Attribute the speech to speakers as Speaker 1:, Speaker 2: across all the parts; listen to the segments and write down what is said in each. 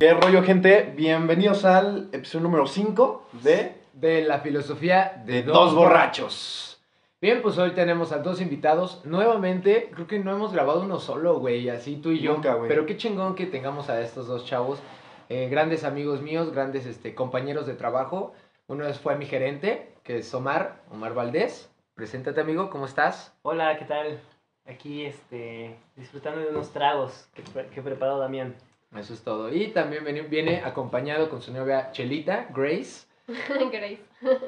Speaker 1: ¿Qué rollo, gente? Bienvenidos al episodio número 5 de,
Speaker 2: de la filosofía de,
Speaker 1: de Dos Borrachos.
Speaker 2: Bien, pues hoy tenemos a dos invitados. Nuevamente, creo que no hemos grabado uno solo, güey, así tú y yo.
Speaker 1: Nunca, güey.
Speaker 2: Pero qué chingón que tengamos a estos dos chavos. eh, grandes amigos míos, grandes este, compañeros de trabajo. Uno es- fue mi gerente, que es Omar, Omar Valdés. Preséntate, amigo, ¿cómo estás?
Speaker 3: Hola, ¿qué tal? Aquí este, disfrutando de unos tragos que, que preparó Damián.
Speaker 2: Eso es todo. Y también viene, viene acompañado con su novia Chelita, Grace.
Speaker 4: Grace.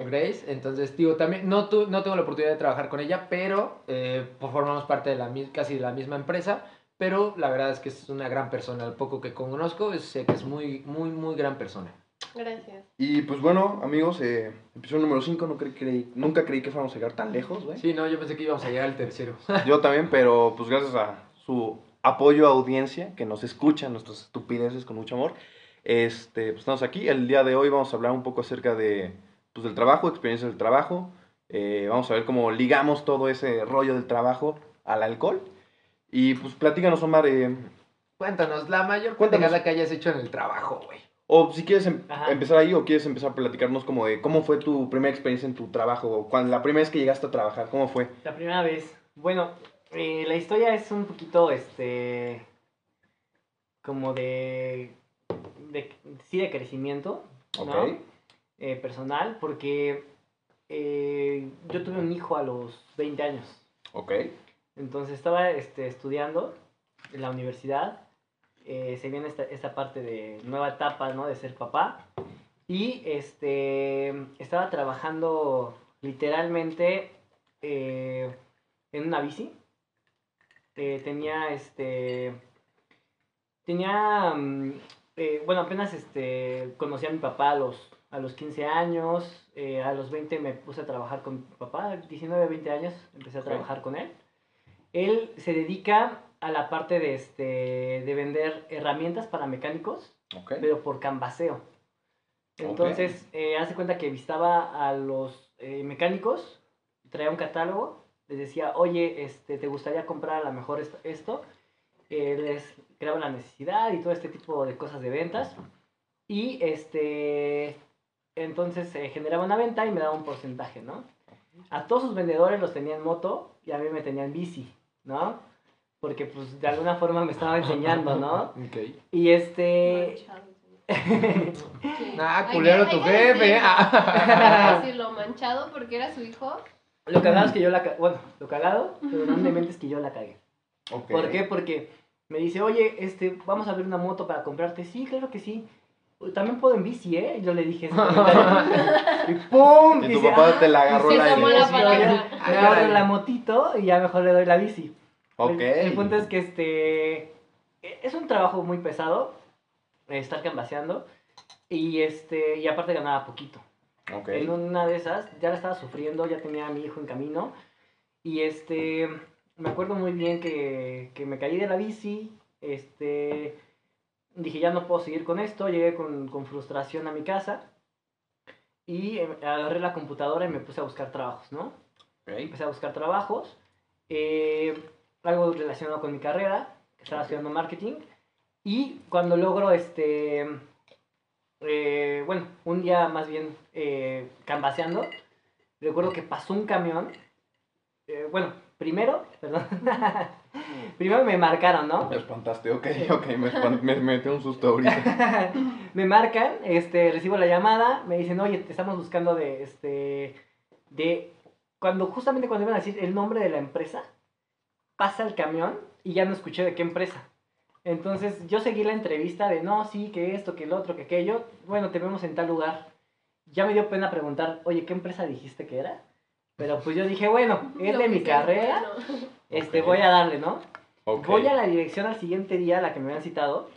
Speaker 2: Grace, entonces, digo, también, no, tu, no tengo la oportunidad de trabajar con ella, pero eh, pues, formamos parte de la casi de la misma empresa, pero la verdad es que es una gran persona, el poco que conozco, sé que es muy, muy, muy gran persona.
Speaker 4: Gracias.
Speaker 1: Y pues bueno, amigos, eh, episodio número 5, no creí, creí- nunca creí que fuéramos a llegar tan lejos, güey.
Speaker 2: Sí, no, yo pensé que íbamos a llegar al tercero.
Speaker 1: Yo también, pero pues gracias a su apoyo a audiencia, que nos escucha nuestras estupideces con mucho amor, este, pues estamos aquí. El día de hoy vamos a hablar un poco acerca de, pues, del trabajo, experiencias del trabajo. Eh, vamos a ver cómo ligamos todo ese rollo del trabajo al alcohol. Y pues platícanos, Omar, eh,
Speaker 2: Cuéntanos, la mayor
Speaker 1: Cuéntanos.
Speaker 2: que hayas hecho en el trabajo, güey.
Speaker 1: O si quieres em-
Speaker 3: Ajá.
Speaker 1: empezar ahí o quieres empezar a platicarnos como de cómo fue tu primera experiencia en tu trabajo, o cuando, la primera vez que llegaste a trabajar, ¿cómo fue?
Speaker 3: La primera vez. Bueno, eh, la historia es un poquito, este, como de, de sí, de crecimiento, ¿no? Eh, personal, porque eh, yo tuve un hijo a los 20 años.
Speaker 1: Ok.
Speaker 3: Entonces estaba este, estudiando en la universidad. Eh, se viene esta, esta parte de nueva etapa, ¿no? De ser papá. Y este, estaba trabajando literalmente eh, en una bici. Eh, tenía este. Tenía. mm, eh, bueno, apenas este, conocí a mi papá a los, a los 15 años. a los 20 me puse a trabajar con mi papá. 19, 20 años empecé a trabajar con él. Él se dedica a la parte de, este, de vender herramientas para mecánicos
Speaker 1: Ok.
Speaker 3: pero por canvaseo. Entonces, eh, hace cuenta que visitaba a los eh, mecánicos, traía un catálogo, les decía, oye, este, ¿te gustaría comprar a lo mejor esto? esto? Eh, les creaba la necesidad y todo este tipo de cosas de ventas. Y este, entonces se generaba una venta y me daba un porcentaje, ¿no? A todos sus vendedores los tenía en moto y a mí me tenían bici, ¿no? Porque pues de alguna forma me estaba enseñando, ¿no?
Speaker 2: Ok.
Speaker 3: Y este...
Speaker 4: Manchado, sí.
Speaker 2: Ah, culero tu jefe.
Speaker 4: decirlo.
Speaker 2: ah.
Speaker 4: Decirlo, manchado porque era su hijo.
Speaker 3: Lo cagado es que yo la ca- Bueno, lo cagado, pero grandemente es que yo la cagué.
Speaker 1: Ok.
Speaker 3: ¿Por qué? Porque me dice, oye, este, vamos a ver una moto para comprarte. Sí, claro que sí. También puedo en bici, ¿eh? Y Yo le dije y ¡pum!
Speaker 1: Y tu
Speaker 3: Dice,
Speaker 1: papá
Speaker 3: "Ah,
Speaker 1: te la agarró
Speaker 4: Se
Speaker 1: la
Speaker 4: la
Speaker 3: la motito y ya mejor le doy la bici.
Speaker 1: Ok.
Speaker 3: El, el punto es que este es un trabajo muy pesado estar cambaseando y este y aparte ganaba poquito.
Speaker 1: Ok.
Speaker 3: En una de esas ya la estaba sufriendo, ya tenía a mi hijo en camino y este me acuerdo muy bien que, que me caí de la bici, este dije ya no puedo seguir con esto, llegué con, con frustración a mi casa y eh, agarré la computadora y me puse a buscar trabajos, ¿no?
Speaker 1: Ok.
Speaker 3: empecé a buscar trabajos, eh, algo relacionado con mi carrera, que estaba estudiando marketing, y cuando logro, este, eh, bueno, un día más bien eh, canvaseando, recuerdo que pasó un camión, eh, bueno, primero, perdón, primero me marcaron, ¿no?
Speaker 1: Me espantaste, ok, ok, me, espan- me metí un susto ahorita.
Speaker 3: me marcan, este, recibo la llamada, me dicen, oye, te estamos buscando de, este, de, cuando, justamente cuando iban a decir el nombre de la empresa, pasa el camión y ya no escuché de qué empresa. Entonces yo seguí la entrevista de, no, sí, que esto, que el otro, que aquello, bueno, te vemos en tal lugar. Ya me dio pena preguntar, oye, ¿qué empresa dijiste que era? Pero pues yo dije, bueno, es de mi carrera,
Speaker 4: bueno.
Speaker 3: este, voy a darle, ¿no? Voy a la dirección al siguiente día, a la que me habían citado.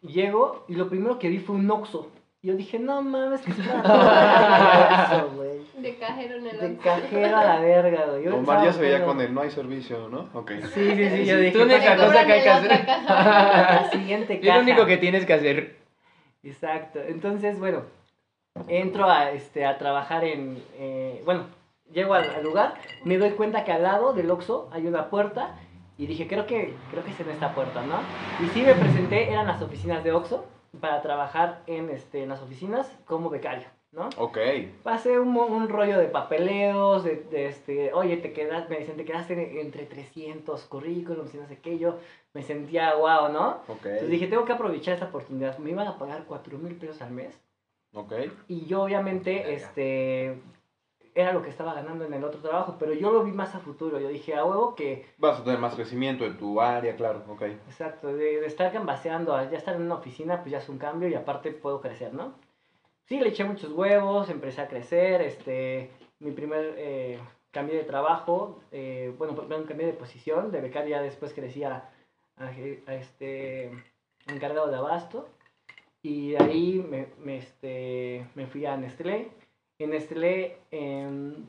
Speaker 3: Llego y lo primero que vi fue un Oxxo. Yo dije, no mames, que es una güey.
Speaker 4: De cajero en el
Speaker 3: De cajero a la verga, güey. Yo
Speaker 1: Omar ya se veía con el no hay servicio, ¿no? Ok.
Speaker 3: Sí, sí, sí, yo dije,
Speaker 2: tú única
Speaker 3: "Pásame
Speaker 2: cosa que hay que
Speaker 4: la
Speaker 2: hacer.
Speaker 4: caja.
Speaker 3: la siguiente
Speaker 2: Es
Speaker 3: caja.
Speaker 2: lo único que tienes que hacer.
Speaker 3: Exacto. Entonces, bueno, entro a, este, a trabajar en... eh, bueno, llego al, al lugar, me doy cuenta que al lado del Oxxo hay una puerta Y dije, creo que, creo que es en esta puerta, ¿no? Y sí me presenté, eran las oficinas de Oxxo, para trabajar en, este, en las oficinas como becario, ¿no?
Speaker 1: Ok.
Speaker 3: Pasé un, un rollo de papeleos, de, de, este, oye, te quedas, me dicen, te quedaste entre 300 currículums y no sé qué, yo me sentía guau, ¿no?
Speaker 1: Ok.
Speaker 3: Entonces dije, tengo que aprovechar esta oportunidad, me iban a pagar 4 mil pesos al mes,
Speaker 1: Ok.
Speaker 3: y yo obviamente, este, era lo que estaba ganando en el otro trabajo, pero yo lo vi más a futuro, yo dije, a huevo que,
Speaker 1: Vas a tener más crecimiento en tu área, claro. Ok.
Speaker 3: exacto, de, de estar cambaseando a ya estar en una oficina, pues ya es un cambio y aparte puedo crecer, ¿no? Sí, le eché muchos huevos, empecé a crecer, este, mi primer eh, cambio de trabajo, eh, bueno, primero cambié de posición, de becario ya después crecí a, a este, encargado de abasto, y de ahí me, me, este, me fui a Nestlé. En Nestlé, en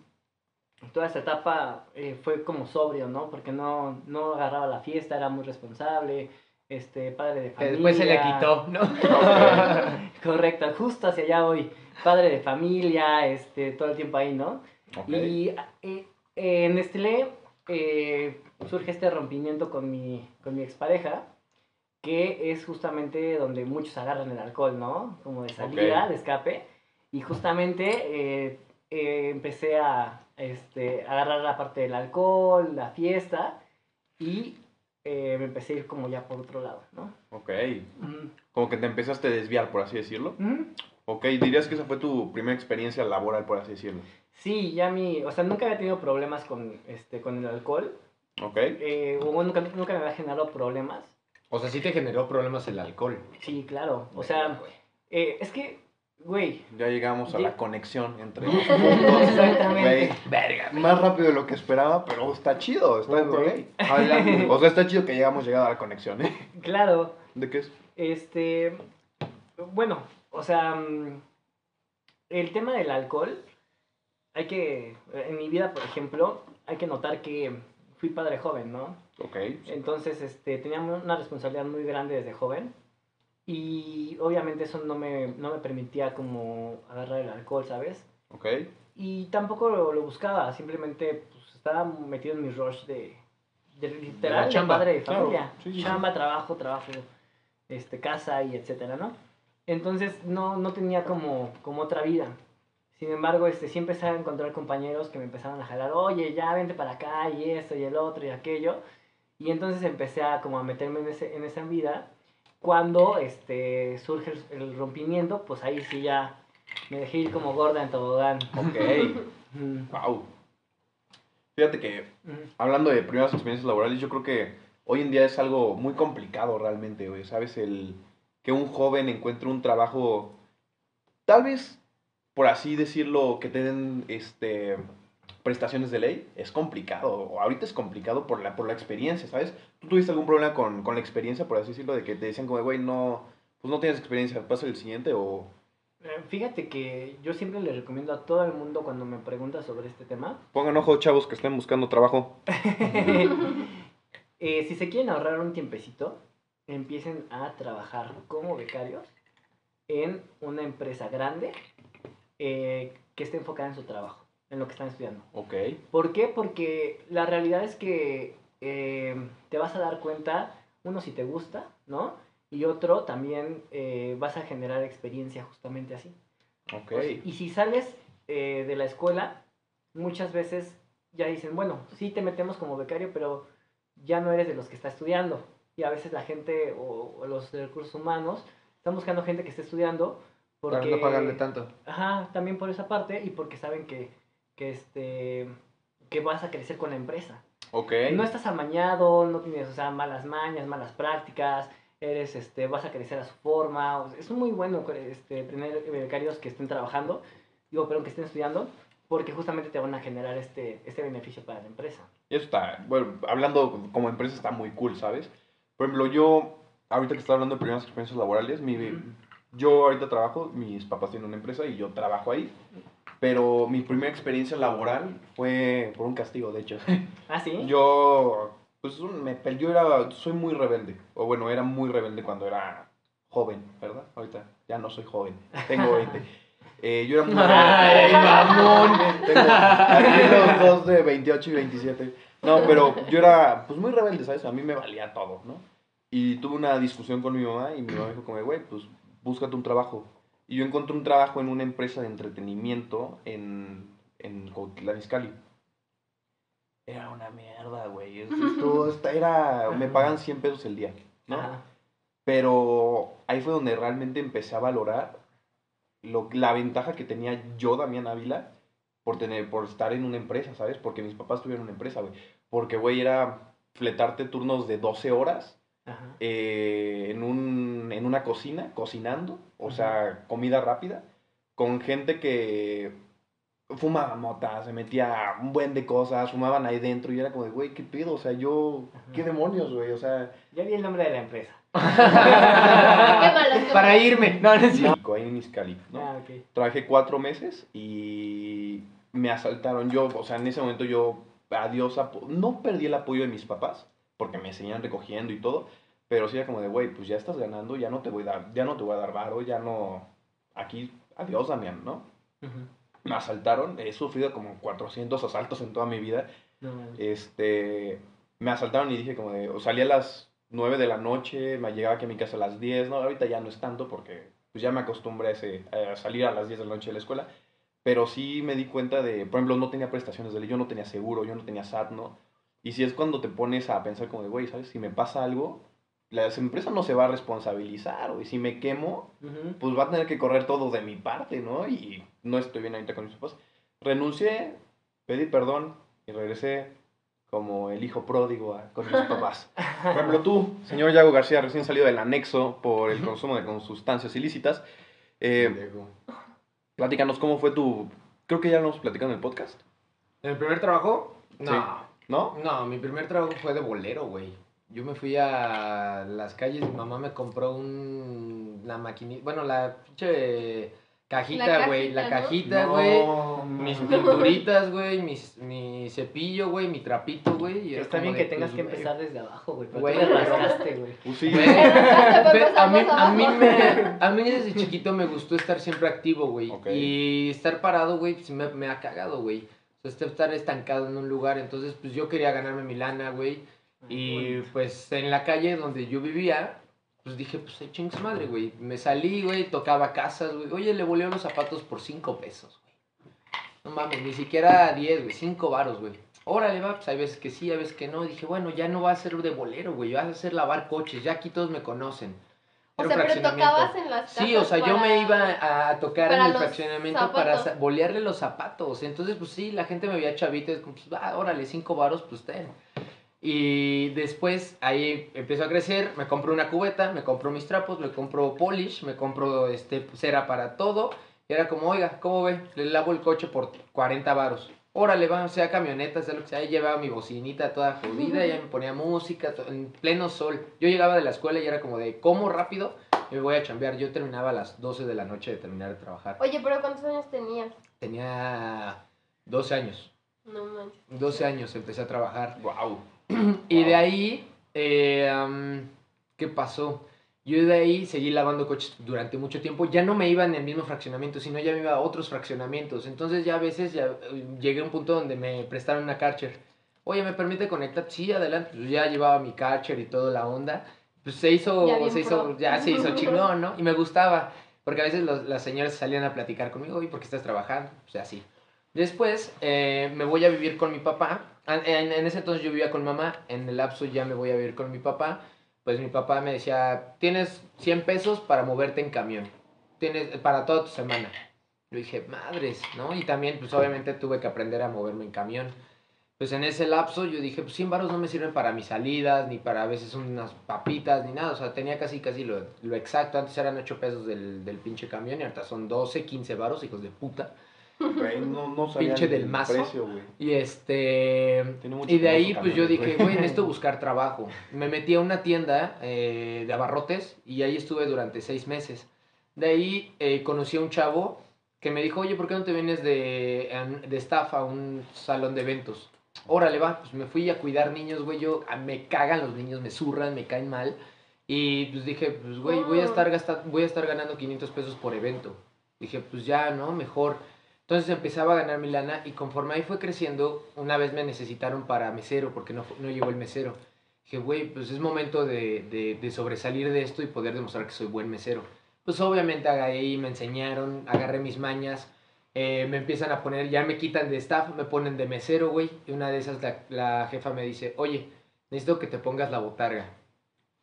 Speaker 3: toda esta etapa eh, fue como sobrio, ¿no? Porque no, no agarraba la fiesta, era muy responsable, este, padre de familia.
Speaker 2: después se le quitó, ¿no?
Speaker 3: Correcto, justo hacia allá voy. Padre de familia, este, todo el tiempo ahí, ¿no? Y eh, en Nestlé eh, surge este rompimiento con mi, con mi expareja, que es justamente donde muchos agarran el alcohol, ¿no? Como de salida, de escape. Y justamente eh, eh, empecé a este, agarrar la parte del alcohol, la fiesta, y eh, me empecé a ir como ya por otro lado, ¿no?
Speaker 1: Ok. Como que te empezaste a desviar, por así decirlo.
Speaker 3: Ujú.
Speaker 1: Ok, dirías que esa fue tu primera experiencia laboral, por así decirlo.
Speaker 3: Sí, ya mi, o sea, nunca había tenido problemas con, este, con el alcohol,
Speaker 1: Ok.
Speaker 3: eh, bueno, nunca, nunca me había generado problemas.
Speaker 2: O sea, sí te generó problemas el alcohol.
Speaker 3: Sí, claro, o sea, eh, es que, güey,
Speaker 1: Ya llegamos a la conexión entre los puntos.
Speaker 3: Exactamente.
Speaker 1: Güey,
Speaker 2: Verga.
Speaker 1: Más rápido de lo que esperaba, pero está chido. Está
Speaker 2: Ok.
Speaker 1: güey. Hablando- O sea, está chido que llegamos llegado a la conexión, ¿eh?
Speaker 3: claro,
Speaker 1: ¿De qué es?
Speaker 3: este, bueno, o sea, mm, el tema del alcohol, hay que, en mi vida, por ejemplo, hay que notar que fui padre joven, ¿no?
Speaker 1: Ok.
Speaker 3: Entonces, este, tenía una responsabilidad muy grande desde joven. Y obviamente eso no me, no me permitía como agarrar el alcohol, ¿sabes?
Speaker 1: Ok.
Speaker 3: Y tampoco lo, lo buscaba, simplemente pues, estaba metido en mi rush de, de literal, de
Speaker 2: chamba,
Speaker 3: padre de
Speaker 1: claro,
Speaker 3: familia.
Speaker 1: sí, sí, sí.
Speaker 3: chamba, trabajo, trabajo, este, casa y etcétera, ¿no? Entonces no, no tenía como, como otra vida. Sin embargo, este, sí empecé a encontrar compañeros que me empezaban a jalar, oye, ya vente para acá, y esto, y el otro, y aquello. Y entonces empecé a como a meterme en, ese, en esa vida. Cuando este, surge el, rompimiento, pues ahí sí ya me dejé ir como gorda en tobogán.
Speaker 1: Ok.
Speaker 3: Mm,
Speaker 1: wow. Fíjate que
Speaker 3: mm.
Speaker 1: hablando de primeras experiencias laborales, yo creo que hoy en día es algo muy complicado realmente, güey. ¿Sabes? El que un joven encuentre un trabajo, tal vez, por así decirlo, que te den este, prestaciones de ley, es complicado. O ahorita es complicado por la, por la experiencia, ¿sabes? ¿Tú tuviste algún problema con, con la experiencia, por así decirlo, de que te decían como, güey, no, pues no tienes experiencia, pasa el siguiente o...
Speaker 3: Eh, Fíjate que yo siempre le recomiendo a todo el mundo cuando me pregunta sobre este tema,
Speaker 1: Pongan ojo, chavos, que estén buscando trabajo.
Speaker 3: eh, si se quieren ahorrar un tiempecito, empiecen a trabajar como becarios en una empresa grande eh, que esté enfocada en su trabajo, en lo que están estudiando.
Speaker 1: Ok.
Speaker 3: ¿Por qué? Porque la realidad es que eh, te vas a dar cuenta, uno, si te gusta, ¿no? Y otro, también eh, vas a generar experiencia justamente así.
Speaker 1: Ok.
Speaker 3: Y si sales eh, de la escuela, muchas veces ya dicen, bueno, sí te metemos como becario, pero ya no eres de los que está estudiando. Y a veces la gente o, o los recursos humanos están buscando gente que esté estudiando porque...
Speaker 2: Para no pagarle tanto.
Speaker 3: Ajá, también por esa parte y porque saben que, que, este, que vas a crecer con la empresa.
Speaker 1: Ok.
Speaker 3: No estás amañado, no tienes, o sea, malas mañas, malas prácticas, eres, este, vas a crecer a su forma. o sea, es muy bueno este, tener becarios que estén trabajando, digo, perdón, que estén estudiando, porque justamente te van a generar este, este beneficio para la empresa.
Speaker 1: Y eso está, bueno, hablando como empresa está muy cool, ¿sabes? Por ejemplo, yo, ahorita que estoy hablando de primeras experiencias laborales, mi,
Speaker 3: Ujú.
Speaker 1: yo ahorita trabajo, mis papás tienen una empresa y yo trabajo ahí. Pero mi primera experiencia laboral fue por un castigo, de hecho.
Speaker 3: ¿Ah, sí?
Speaker 1: Yo, pues, me, yo era, soy muy rebelde. O bueno, era muy rebelde cuando era joven, ¿verdad? Ahorita ya no soy joven, tengo 20. Eh, yo era muy
Speaker 2: Ay, mamón.
Speaker 1: Tengo aquí los dos de 28 y 27. No, pero yo era pues muy rebelde, ¿sabes? A mí me valía todo, ¿no? Y tuve una discusión con mi mamá y mi mamá dijo como, güey, pues búscate un trabajo. Y yo encontré un trabajo en una empresa de entretenimiento en, en Cuautitlán Izcalli. Era una mierda, güey. Es- Esto, esta era, me pagan 100 pesos el día, ¿no?
Speaker 3: Ajá.
Speaker 1: Pero ahí fue donde realmente empecé a valorar lo, la ventaja que tenía yo, Damián Ávila, por, tener, por estar en una empresa, ¿sabes? Porque mis papás tuvieron una empresa, güey. Porque, güey, era fletarte turnos de 12 horas. Eh, en, un, en una cocina, cocinando, o sea, comida rápida, con gente que fumaba mota, se metía un buen de cosas, fumaban ahí dentro y era como de, güey, ¿qué pedo? O sea, yo, ¿qué demonios, güey? O sea...
Speaker 3: Ya vi el nombre de la empresa.
Speaker 2: Para irme. No, no es
Speaker 1: ahí en ¿no?
Speaker 3: Ah, ok.
Speaker 1: Trabajé cuatro meses y me asaltaron. Yo, o sea, en ese momento yo, adiós, no perdí el apoyo de mis papás, porque me seguían recogiendo y todo, pero sí era como de, güey, pues ya estás ganando, ya no te voy a dar, ya no te voy a dar varo, ya no, aquí, adiós, Damián, ¿no?
Speaker 3: Ujú.
Speaker 1: Me asaltaron, he sufrido como 400 asaltos en toda mi vida,
Speaker 3: No
Speaker 1: este, me asaltaron y dije como de, o salí a las 9 de la noche, me llegaba aquí a mi casa a las 10, ¿no? Ahorita ya no es tanto porque pues ya me acostumbré a, ese, a salir a las 10 de la noche de la escuela, pero sí me di cuenta de, por ejemplo, no tenía prestaciones de ley, yo no tenía seguro, yo no tenía SAT, ¿no? Y si es cuando te pones a pensar como de, güey, ¿sabes? Si me pasa algo, la empresa no se va a responsabilizar, o si me quemo,
Speaker 3: Ujú.
Speaker 1: pues va a tener que correr todo de mi parte, ¿no? Y no estoy bien ahorita con mis papás. Renuncié, pedí perdón y regresé como el hijo pródigo a- con mis papás. Por ejemplo, tú, señor Yago García, recién salido del anexo por el consumo de con sustancias ilícitas, eh, platícanos cómo fue tu... Creo que ya lo hemos platicado en el podcast,
Speaker 2: ¿En el primer trabajo? No.
Speaker 1: Sí. ¿No?
Speaker 2: No, mi primer trabajo fue de bolero, güey. Yo me fui a las calles, mi mamá me compró un, una maquinita, bueno, la pinche cajita, güey, la
Speaker 4: cajita,
Speaker 2: güey.
Speaker 1: No,
Speaker 2: Mis
Speaker 1: no.
Speaker 2: pinturitas, güey, mis, mi cepillo, güey, mi trapito, güey.
Speaker 3: Está bien
Speaker 2: de,
Speaker 3: que tengas
Speaker 2: pues,
Speaker 3: que empezar desde abajo, güey. Pero
Speaker 2: Güey,
Speaker 3: tú le
Speaker 2: pero-
Speaker 3: rascaste, güey.
Speaker 1: Pues sí.
Speaker 2: A, mí, a, mí me, a mí desde chiquito me gustó estar siempre activo, güey. Y estar parado, güey, pues me, me ha cagado, güey. Este- estar estancado en un lugar. Entonces, pues yo quería ganarme mi lana, güey. Y pues en la calle donde yo vivía, pues dije, pues ay, chingue su madre, güey. Me salí, güey, tocaba casas, güey. Oye, le volé los zapatos por 5 pesos, güey. No mames, ni siquiera 10, güey, 5 varos, güey. Órale, va, pues hay veces que sí, hay veces que no. Y dije, bueno, ya no va a ser de bolero, güey. Va a ser lavar coches. Ya aquí todos me conocen.
Speaker 4: O sea, pero tocabas en las casas
Speaker 2: Sí, o sea, yo me iba a tocar
Speaker 4: para
Speaker 2: en el fraccionamiento para
Speaker 4: zapatos.
Speaker 2: bolearle los zapatos. Entonces, pues sí, la gente me veía chavita, pues, va, órale, cinco varos, pues ten. Y después ahí empezó a crecer, me compró una cubeta, me compró mis trapos, me compró polish, me compró este, cera para todo. Y era como, oiga, ¿cómo ve? Le lavo el coche por 40 varos. Órale, va, sea camioneta, sea lo que sea. Ahí llevaba mi bocinita toda jodida, ya me ponía música, en pleno sol. Yo llegaba de la escuela y era como de, ¿cómo rápido? Me voy a chambear. Yo terminaba a las 12 de la noche de terminar de trabajar.
Speaker 4: Oye, pero ¿cuántos años tenías?
Speaker 2: Tenía 12 años.
Speaker 4: No manches.
Speaker 2: 12 años empecé a trabajar.
Speaker 1: Wow.
Speaker 2: Y de ahí, eh, am, ¿qué pasó? Yo de ahí seguí lavando coches durante mucho tiempo. Ya no me iba en el mismo fraccionamiento, sino ya me iba a otros fraccionamientos. Entonces ya a veces ya eh, llegué a un punto donde me prestaron una Karcher. Oye, ¿me permite conectar? Sí, adelante. Pues ya llevaba mi Karcher y toda la onda. Pues se hizo,
Speaker 4: Ya
Speaker 2: se hizo, ya se hizo chingón, ¿no? Y me gustaba. Porque a veces los- las señoras salían a platicar conmigo, oye, ¿por qué estás trabajando? O sea, así. Después eh, me voy a vivir con mi papá. En, en- en ese entonces yo vivía con mamá. En el lapso ya me voy a vivir con mi papá. Pues mi papá me decía, tienes 100 pesos para moverte en camión. Tienes para toda tu semana. Yo dije, madres, ¿no? Y también, pues obviamente tuve que aprender a moverme en camión. Pues en ese lapso yo dije, pues 100 varos no me sirven para mis salidas, ni para a veces unas papitas, ni nada. O sea, tenía casi, casi lo, lo exacto. Antes eran 8 pesos del, del pinche camión y ahorita son 12, 15 varos, hijos de puta.
Speaker 1: Güey, no, no sabía
Speaker 2: Pinche del
Speaker 1: el
Speaker 2: mazo.
Speaker 1: precio, güey.
Speaker 2: Y este. Y de ahí, pues yo dije,
Speaker 1: güey.
Speaker 2: necesito buscar trabajo. Me metí a una tienda eh, de abarrotes y ahí estuve durante seis meses. De ahí eh, conocí a un chavo que me dijo, oye, ¿por qué no te vienes de, de staff a un salón de eventos? Órale, va, pues me fui a cuidar niños, güey. Yo, a- me cagan los niños, me zurran, me caen mal. Y pues dije, pues güey, voy a estar gastando, voy a estar ganando 500 pesos por evento. Dije, pues ya, ¿no? Mejor. Entonces empezaba a ganar mi lana y conforme ahí fue creciendo, una vez me necesitaron para mesero porque no, no llegó el mesero. Dije, güey, pues es momento de, de, sobresalir de esto y poder demostrar que soy buen mesero. Pues obviamente ahí me enseñaron, agarré mis mañas, eh, me empiezan a poner, ya me quitan de staff, me ponen de mesero, güey. Y una de esas la, la jefa me dice, oye, necesito que te pongas la botarga.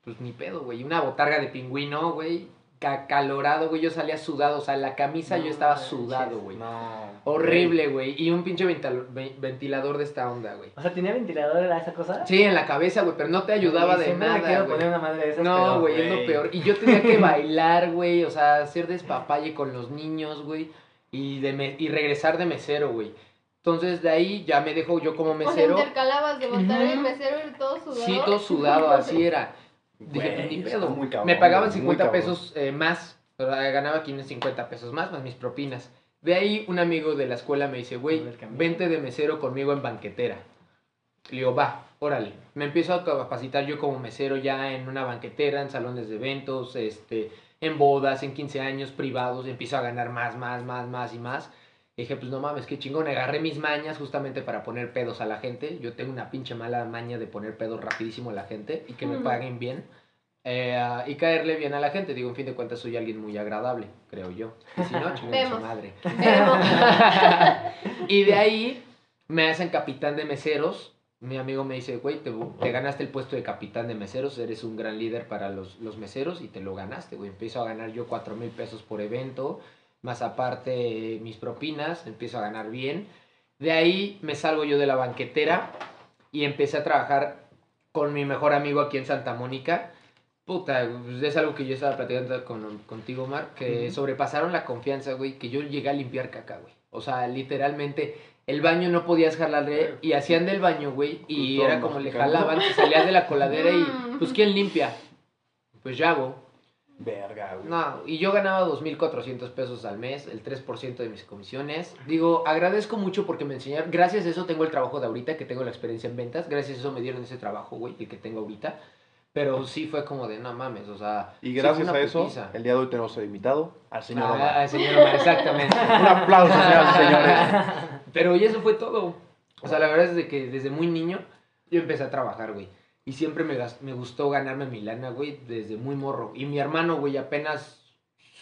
Speaker 2: Pues ni pedo, güey. Una botarga de pingüino, güey. Ca- Calorado, güey. Yo salía sudado, o sea, la camisa yo estaba sudado, güey.
Speaker 1: No.
Speaker 2: Horrible, güey. Y un pinche ventilador de esta onda, güey.
Speaker 3: O sea, ¿tenía ventilador era esa cosa?
Speaker 2: Sí, en la cabeza, güey, pero no te ayudaba de nada,
Speaker 3: quiero
Speaker 2: güey.
Speaker 3: poner una madre de esas,
Speaker 2: No, güey, es lo peor. Y yo tenía que bailar, güey, o sea, hacer despapalle con los niños, güey, y, de me- y regresar de mesero, güey. Entonces, de ahí ya me dejo yo como
Speaker 4: O sea,
Speaker 2: mesero.
Speaker 4: intercalabas de botar el mesero y todo sudado.
Speaker 2: Sí, todo sudado, así era. Dije, pues ni pedo.
Speaker 1: muy cabrón,
Speaker 2: me pagaban
Speaker 1: güey, muy
Speaker 2: 50
Speaker 1: cabrón.
Speaker 2: pesos eh, más. o sea, ganaba 550 pesos más, más mis propinas. De ahí un amigo de la escuela me dice, güey, vente de mesero conmigo en banquetera. Le digo, va, órale. Me empiezo a capacitar yo como mesero ya en una banquetera, en salones de eventos, este, en bodas, en 15 años privados. Empiezo a ganar más, más, más, más y más. Dije, pues no mames, qué chingón. Agarré mis mañas justamente para poner pedos a la gente. Yo tengo una pinche mala maña de poner pedos rapidísimo a la gente y que me paguen bien. eh, y caerle bien a la gente. Digo, en fin de cuentas, soy alguien muy agradable, creo yo. Y si no, chinguen a su madre. Y de ahí me hacen capitán de meseros. Mi amigo me dice, güey, te, te ganaste el puesto de capitán de meseros, eres un gran líder para los, los meseros y te lo ganaste, güey. Empiezo a ganar yo cuatro mil pesos por evento, más aparte mis propinas, empiezo a ganar bien. De ahí me salgo yo de la banquetera y empecé a trabajar con mi mejor amigo aquí en Santa Mónica. Puta, pues, es algo que yo estaba platicando con, contigo, Mar, que sobrepasaron la confianza, güey, que yo llegué a limpiar caca, güey. O sea, literalmente, el baño no podías jalarle y hacían del baño, güey, y
Speaker 1: Justo
Speaker 2: era como le jalaban, te salías de la coladera y, pues, ¿quién limpia? Pues ya, güey.
Speaker 1: Verga, güey.
Speaker 2: No, y yo ganaba 2.400 pesos al mes, el 3% de mis comisiones. Digo, agradezco mucho porque me enseñaron, gracias a eso tengo el trabajo de ahorita, que tengo la experiencia en ventas, gracias a eso me dieron ese trabajo, güey, el que tengo ahorita. Pero sí fue como de, no mames, o sea...
Speaker 1: Y
Speaker 2: sí
Speaker 1: gracias
Speaker 2: una
Speaker 1: a eso,
Speaker 2: putiza.
Speaker 1: el día de hoy tenemos invitado al señor
Speaker 2: Ah,
Speaker 1: Omar.
Speaker 2: al señor Omar, exactamente.
Speaker 1: Un aplauso, señoras y señores.
Speaker 2: Pero y eso fue todo. O sea, la verdad es de que desde muy niño yo empecé a trabajar, güey. Y siempre me, me gustó ganarme mi lana, güey, desde muy morro. Y mi hermano, güey, apenas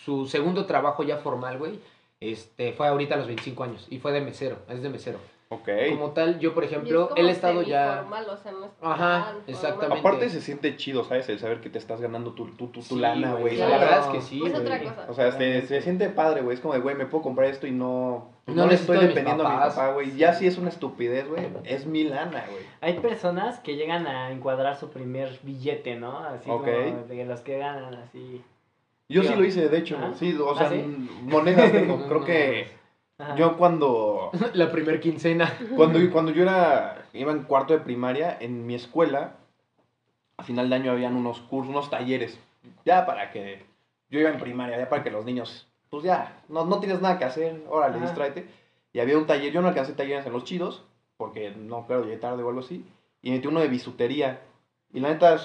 Speaker 2: su segundo trabajo ya formal, güey, este, fue ahorita a los 25 años. Y fue de mesero, es de mesero.
Speaker 1: Ok.
Speaker 2: Como tal, yo, por
Speaker 4: es
Speaker 2: ejemplo, él ha estado ya...
Speaker 4: semiformal, o sea, no es
Speaker 2: Ajá,
Speaker 4: formal.
Speaker 2: exactamente.
Speaker 1: Aparte se siente chido, ¿sabes? El saber que te estás ganando tu, tu, tu, tu
Speaker 2: Sí,
Speaker 1: lana, güey.
Speaker 2: La verdad es que sí,
Speaker 4: Es otra cosa.
Speaker 1: O sea, se, se siente padre, güey. Es como de, güey, me puedo comprar esto y no...
Speaker 2: No
Speaker 1: No, le estoy dependiendo a mi papá, güey. Ya si es una estupidez, güey. Es mi lana, güey.
Speaker 3: Hay personas que llegan a encuadrar su primer billete, ¿no? Así como de los que ganan así.
Speaker 1: Yo
Speaker 3: Sí,
Speaker 1: sí lo hice, de hecho.
Speaker 3: ¿Ah?
Speaker 1: Sí, o
Speaker 3: ¿Ah,
Speaker 1: sea,
Speaker 3: sí?
Speaker 1: monedas tengo. Creo que
Speaker 3: Ajá.
Speaker 1: yo cuando...
Speaker 2: La primer quincena.
Speaker 1: Cuando, cuando yo era, iba en cuarto de primaria, en mi escuela, a final de año habían unos cursos, unos talleres, ya para que, yo iba en primaria, ya para que los niños, pues ya, no, no tienes nada que hacer, órale,
Speaker 3: Ajá.
Speaker 1: distráete. Y había un taller, yo no alcancé talleres en los chidos, porque no, claro, llegué tarde o algo así, y metí uno de bisutería. Y la neta,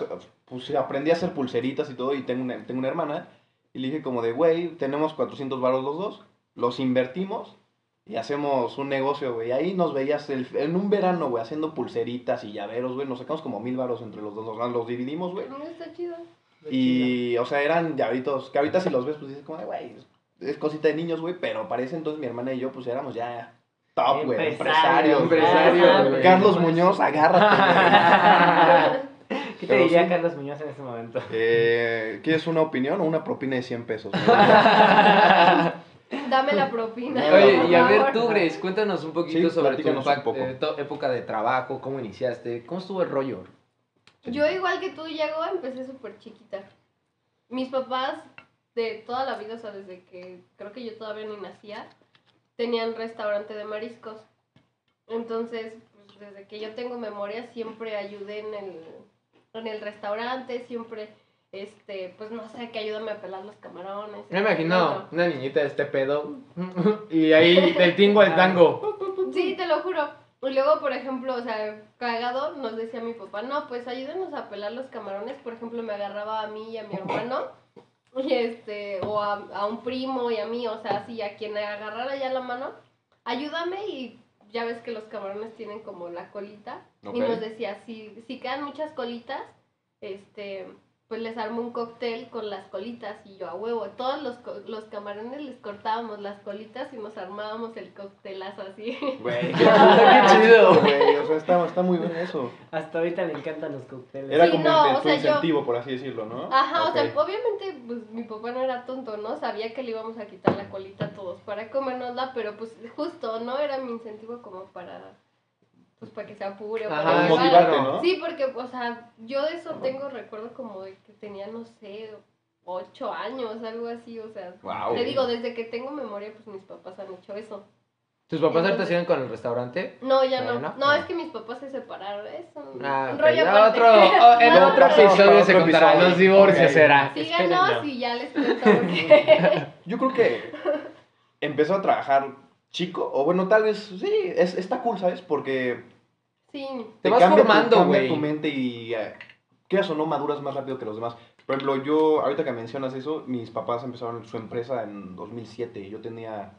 Speaker 1: pues aprendí a hacer pulseritas y todo, y tengo una, tengo una hermana, y le dije como de, güey, tenemos 400 varos los dos, los invertimos y hacemos un negocio, güey. Ahí nos veías el- en un verano, güey, haciendo pulseritas y llaveros, güey. Nos sacamos como mil varos entre los dos, los dividimos, güey.
Speaker 4: No, está chido.
Speaker 1: Y, o sea, eran llaveritos, que ahorita si los ves, pues dices como, de, güey, es- cosita de niños, güey. Pero para ese entonces mi hermana y yo, pues éramos ya top, güey,
Speaker 3: Empresarios.
Speaker 1: Carlos Muñoz, agárrate.
Speaker 3: ¿Qué te
Speaker 1: Pero
Speaker 3: diría
Speaker 1: sí.
Speaker 3: Carlos Muñoz en ese momento?
Speaker 1: eh, ¿Quieres una opinión o una propina de 100 pesos?
Speaker 4: Dame la propina.
Speaker 2: Oye, y a ver tú, Grace, cuéntanos un poquito
Speaker 1: Sí,
Speaker 2: sobre tu eh, época de trabajo, cómo iniciaste, cómo estuvo el rollo.
Speaker 4: Yo igual que tú, Diego, empecé súper chiquita. Mis papás de toda la vida, o sea, desde que creo que yo todavía ni nacía, tenían restaurante de mariscos. Entonces, pues, desde que yo tengo memoria, siempre ayudé en el, en el restaurante, siempre, este, pues no sé, que ayúdame a pelar los camarones.
Speaker 2: Me imagino una niñita de este pedo y ahí del tingo al tango.
Speaker 4: Sí, te lo juro. Y luego, por ejemplo, o sea, cagado, nos decía mi papá, no, pues ayúdenos a pelar los camarones. Por ejemplo, me agarraba a mí y a mi hermano, este, o a, a un primo y a mí, o sea, así, a quien agarrara ya la mano, ayúdame y ya ves que los camarones tienen como la colita. Y nos decía, si, si quedan muchas colitas, este, pues les armo un cóctel con las colitas y yo a huevo. Todos los, co- los camarones les cortábamos las colitas y nos armábamos el cóctelazo así.
Speaker 1: Güey,
Speaker 2: Qué chido.
Speaker 1: güey. O sea, está, está muy bien eso.
Speaker 3: Hasta ahorita le encantan los cócteles.
Speaker 1: Era
Speaker 4: Sí,
Speaker 1: como
Speaker 4: no, o
Speaker 1: tu
Speaker 4: yo-
Speaker 1: incentivo, por así decirlo, ¿no?
Speaker 4: Ajá, o sea, obviamente, pues mi papá no era tonto, ¿no? Sabía que le íbamos a quitar la colita a todos para comérnosla, pero pues justo, ¿no? Era mi incentivo como para, pues para que se apure o
Speaker 2: Ajá,
Speaker 4: para
Speaker 1: motivarte. ¿no?
Speaker 4: Sí, porque, o sea, yo de eso tengo recuerdo como de que tenía, no sé, ocho años, algo así, o sea. Te digo, desde que tengo memoria, pues mis papás han hecho eso.
Speaker 2: ¿Tus papás ahorita siguen con el restaurante?
Speaker 4: No, ya no. No,
Speaker 2: ah.
Speaker 4: es que mis papás se separaron, es un,
Speaker 2: Ah,
Speaker 4: un rollo
Speaker 2: otro, oh, en
Speaker 4: No,
Speaker 2: otro episodio se
Speaker 1: Otro
Speaker 2: contará
Speaker 1: episodio.
Speaker 2: los divorcios,
Speaker 1: Ok.
Speaker 2: será.
Speaker 4: Síganos y ya les cuento.
Speaker 1: Yo creo que empezó a trabajar chico, o bueno, tal vez, sí, es, está cool, ¿sabes? Porque
Speaker 4: Sí.
Speaker 2: Te vas
Speaker 1: cambia
Speaker 2: formando, güey.
Speaker 1: tu mente y, eh, quieras o no, maduras más rápido que los demás. Por ejemplo, yo, ahorita que mencionas eso, mis papás empezaron su empresa en 2007 y yo tenía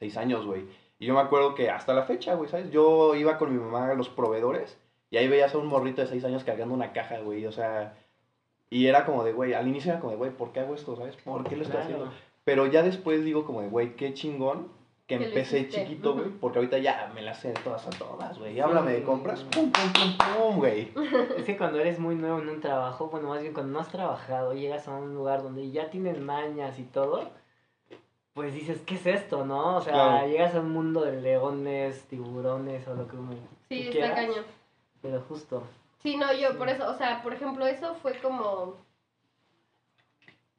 Speaker 1: 6 años, güey. Y yo me acuerdo que hasta la fecha, güey, ¿sabes? Yo iba con mi mamá a los proveedores y ahí veías a un morrito de 6 años cargando una caja, güey, o sea... Y era como de, güey, al inicio era como de, güey, ¿por qué hago esto, sabes? ¿Por qué lo estoy
Speaker 3: Claro.
Speaker 1: haciendo? Pero ya después digo como de, güey, qué chingón que empecé
Speaker 4: hiciste.
Speaker 1: chiquito, güey, porque ahorita ya me las sé todas a todas, güey.
Speaker 3: Sí.
Speaker 1: Háblame de compras, pum, pum, pum, pum, güey.
Speaker 3: Es que cuando eres muy nuevo en un trabajo, bueno, más bien cuando no has trabajado, llegas a un lugar donde ya tienes mañas y todo, pues dices, ¿qué es esto, no? O sea,
Speaker 1: Claro.
Speaker 3: llegas a un mundo de leones, tiburones o lo que uno
Speaker 4: Sí, está
Speaker 3: quieras,
Speaker 4: cañón.
Speaker 3: Pero justo.
Speaker 4: Sí, no, yo por eso, o sea, por ejemplo, eso fue como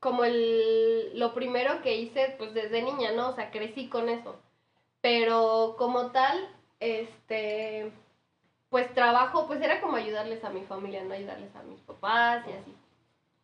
Speaker 4: como el lo primero que hice pues desde niña, ¿no? O sea, crecí con eso. Pero como tal, este pues trabajo, pues era como ayudarles a mi familia, no ayudarles a mis papás y así.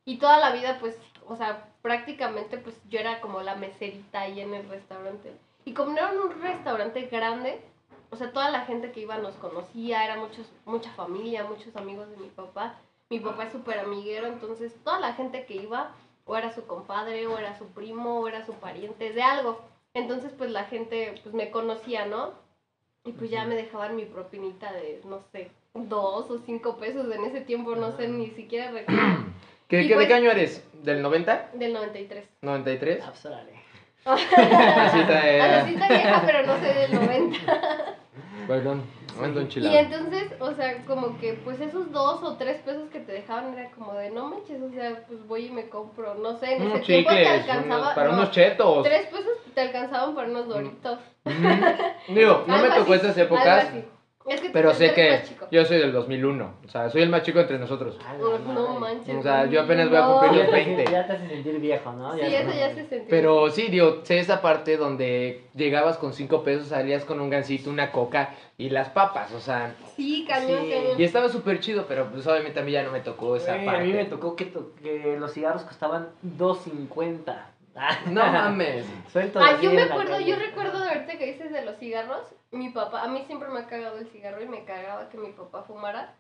Speaker 4: Y toda la vida pues, o sea, prácticamente pues yo era como la meserita ahí en el restaurante. Y como era un restaurante grande, o sea, toda la gente que iba nos conocía, era muchos, mucha familia, muchos amigos de mi papá. Mi papá es súper amiguero, entonces toda la gente que iba, o era su compadre, o era su primo, o era su pariente, de algo. Entonces, pues la gente, pues me conocía, ¿no? Y pues ya me dejaban mi propinita de, no sé, dos o cinco pesos en ese tiempo, no sé, ni siquiera recuerdo,
Speaker 2: ¿Qué, qué,
Speaker 4: pues-
Speaker 2: ¿De qué año eres? ¿Del 90?
Speaker 4: del 93.
Speaker 2: ¿93?
Speaker 3: Ah, pues, órale.
Speaker 2: Así está,
Speaker 4: A
Speaker 2: eh,
Speaker 4: la cita vieja, pero no sé del 90.
Speaker 2: Perdón, ando
Speaker 4: Y
Speaker 2: enchilado.
Speaker 4: entonces, o sea, como que pues esos dos o tres pesos que te dejaban era como de no manches, o sea, pues voy y me compro, no sé, en ese
Speaker 2: Unos
Speaker 4: tiempo te
Speaker 2: chicles,
Speaker 4: alcanzaba.
Speaker 2: unos- para
Speaker 4: no,
Speaker 2: unos chetos.
Speaker 4: Tres pesos te alcanzaban para unos doritos.
Speaker 2: Ujú. Digo, no me tocó
Speaker 4: así,
Speaker 2: esas épocas.
Speaker 4: Es que tú
Speaker 2: pero sé que yo soy del 2001. O sea, soy el más chico entre nosotros.
Speaker 3: La
Speaker 4: No, no manches.
Speaker 2: O sea, yo apenas voy a cumplir los
Speaker 3: te,
Speaker 2: 20.
Speaker 3: ya te hace sentir viejo, ¿no?
Speaker 4: Sí,
Speaker 3: es
Speaker 4: eso ya se sentía.
Speaker 2: Pero sí, digo, sé esa parte donde llegabas con 5 pesos, salías con un gansito, una coca y las papas, o sea,
Speaker 4: Sí, cañón,
Speaker 3: Sí.
Speaker 4: cañón.
Speaker 2: y estaba súper chido, pero pues obviamente a mí ya no me tocó esa
Speaker 3: Güey,
Speaker 2: parte.
Speaker 3: a mí me tocó que, to- que los cigarros costaban 2.50.
Speaker 2: No mames.
Speaker 3: Suelto
Speaker 4: Ah, yo me acuerdo,
Speaker 3: calle.
Speaker 4: yo recuerdo de ahorita que dices de los cigarros, mi papá, a mí siempre me ha cagado el cigarro y me cagaba que mi papá fumara.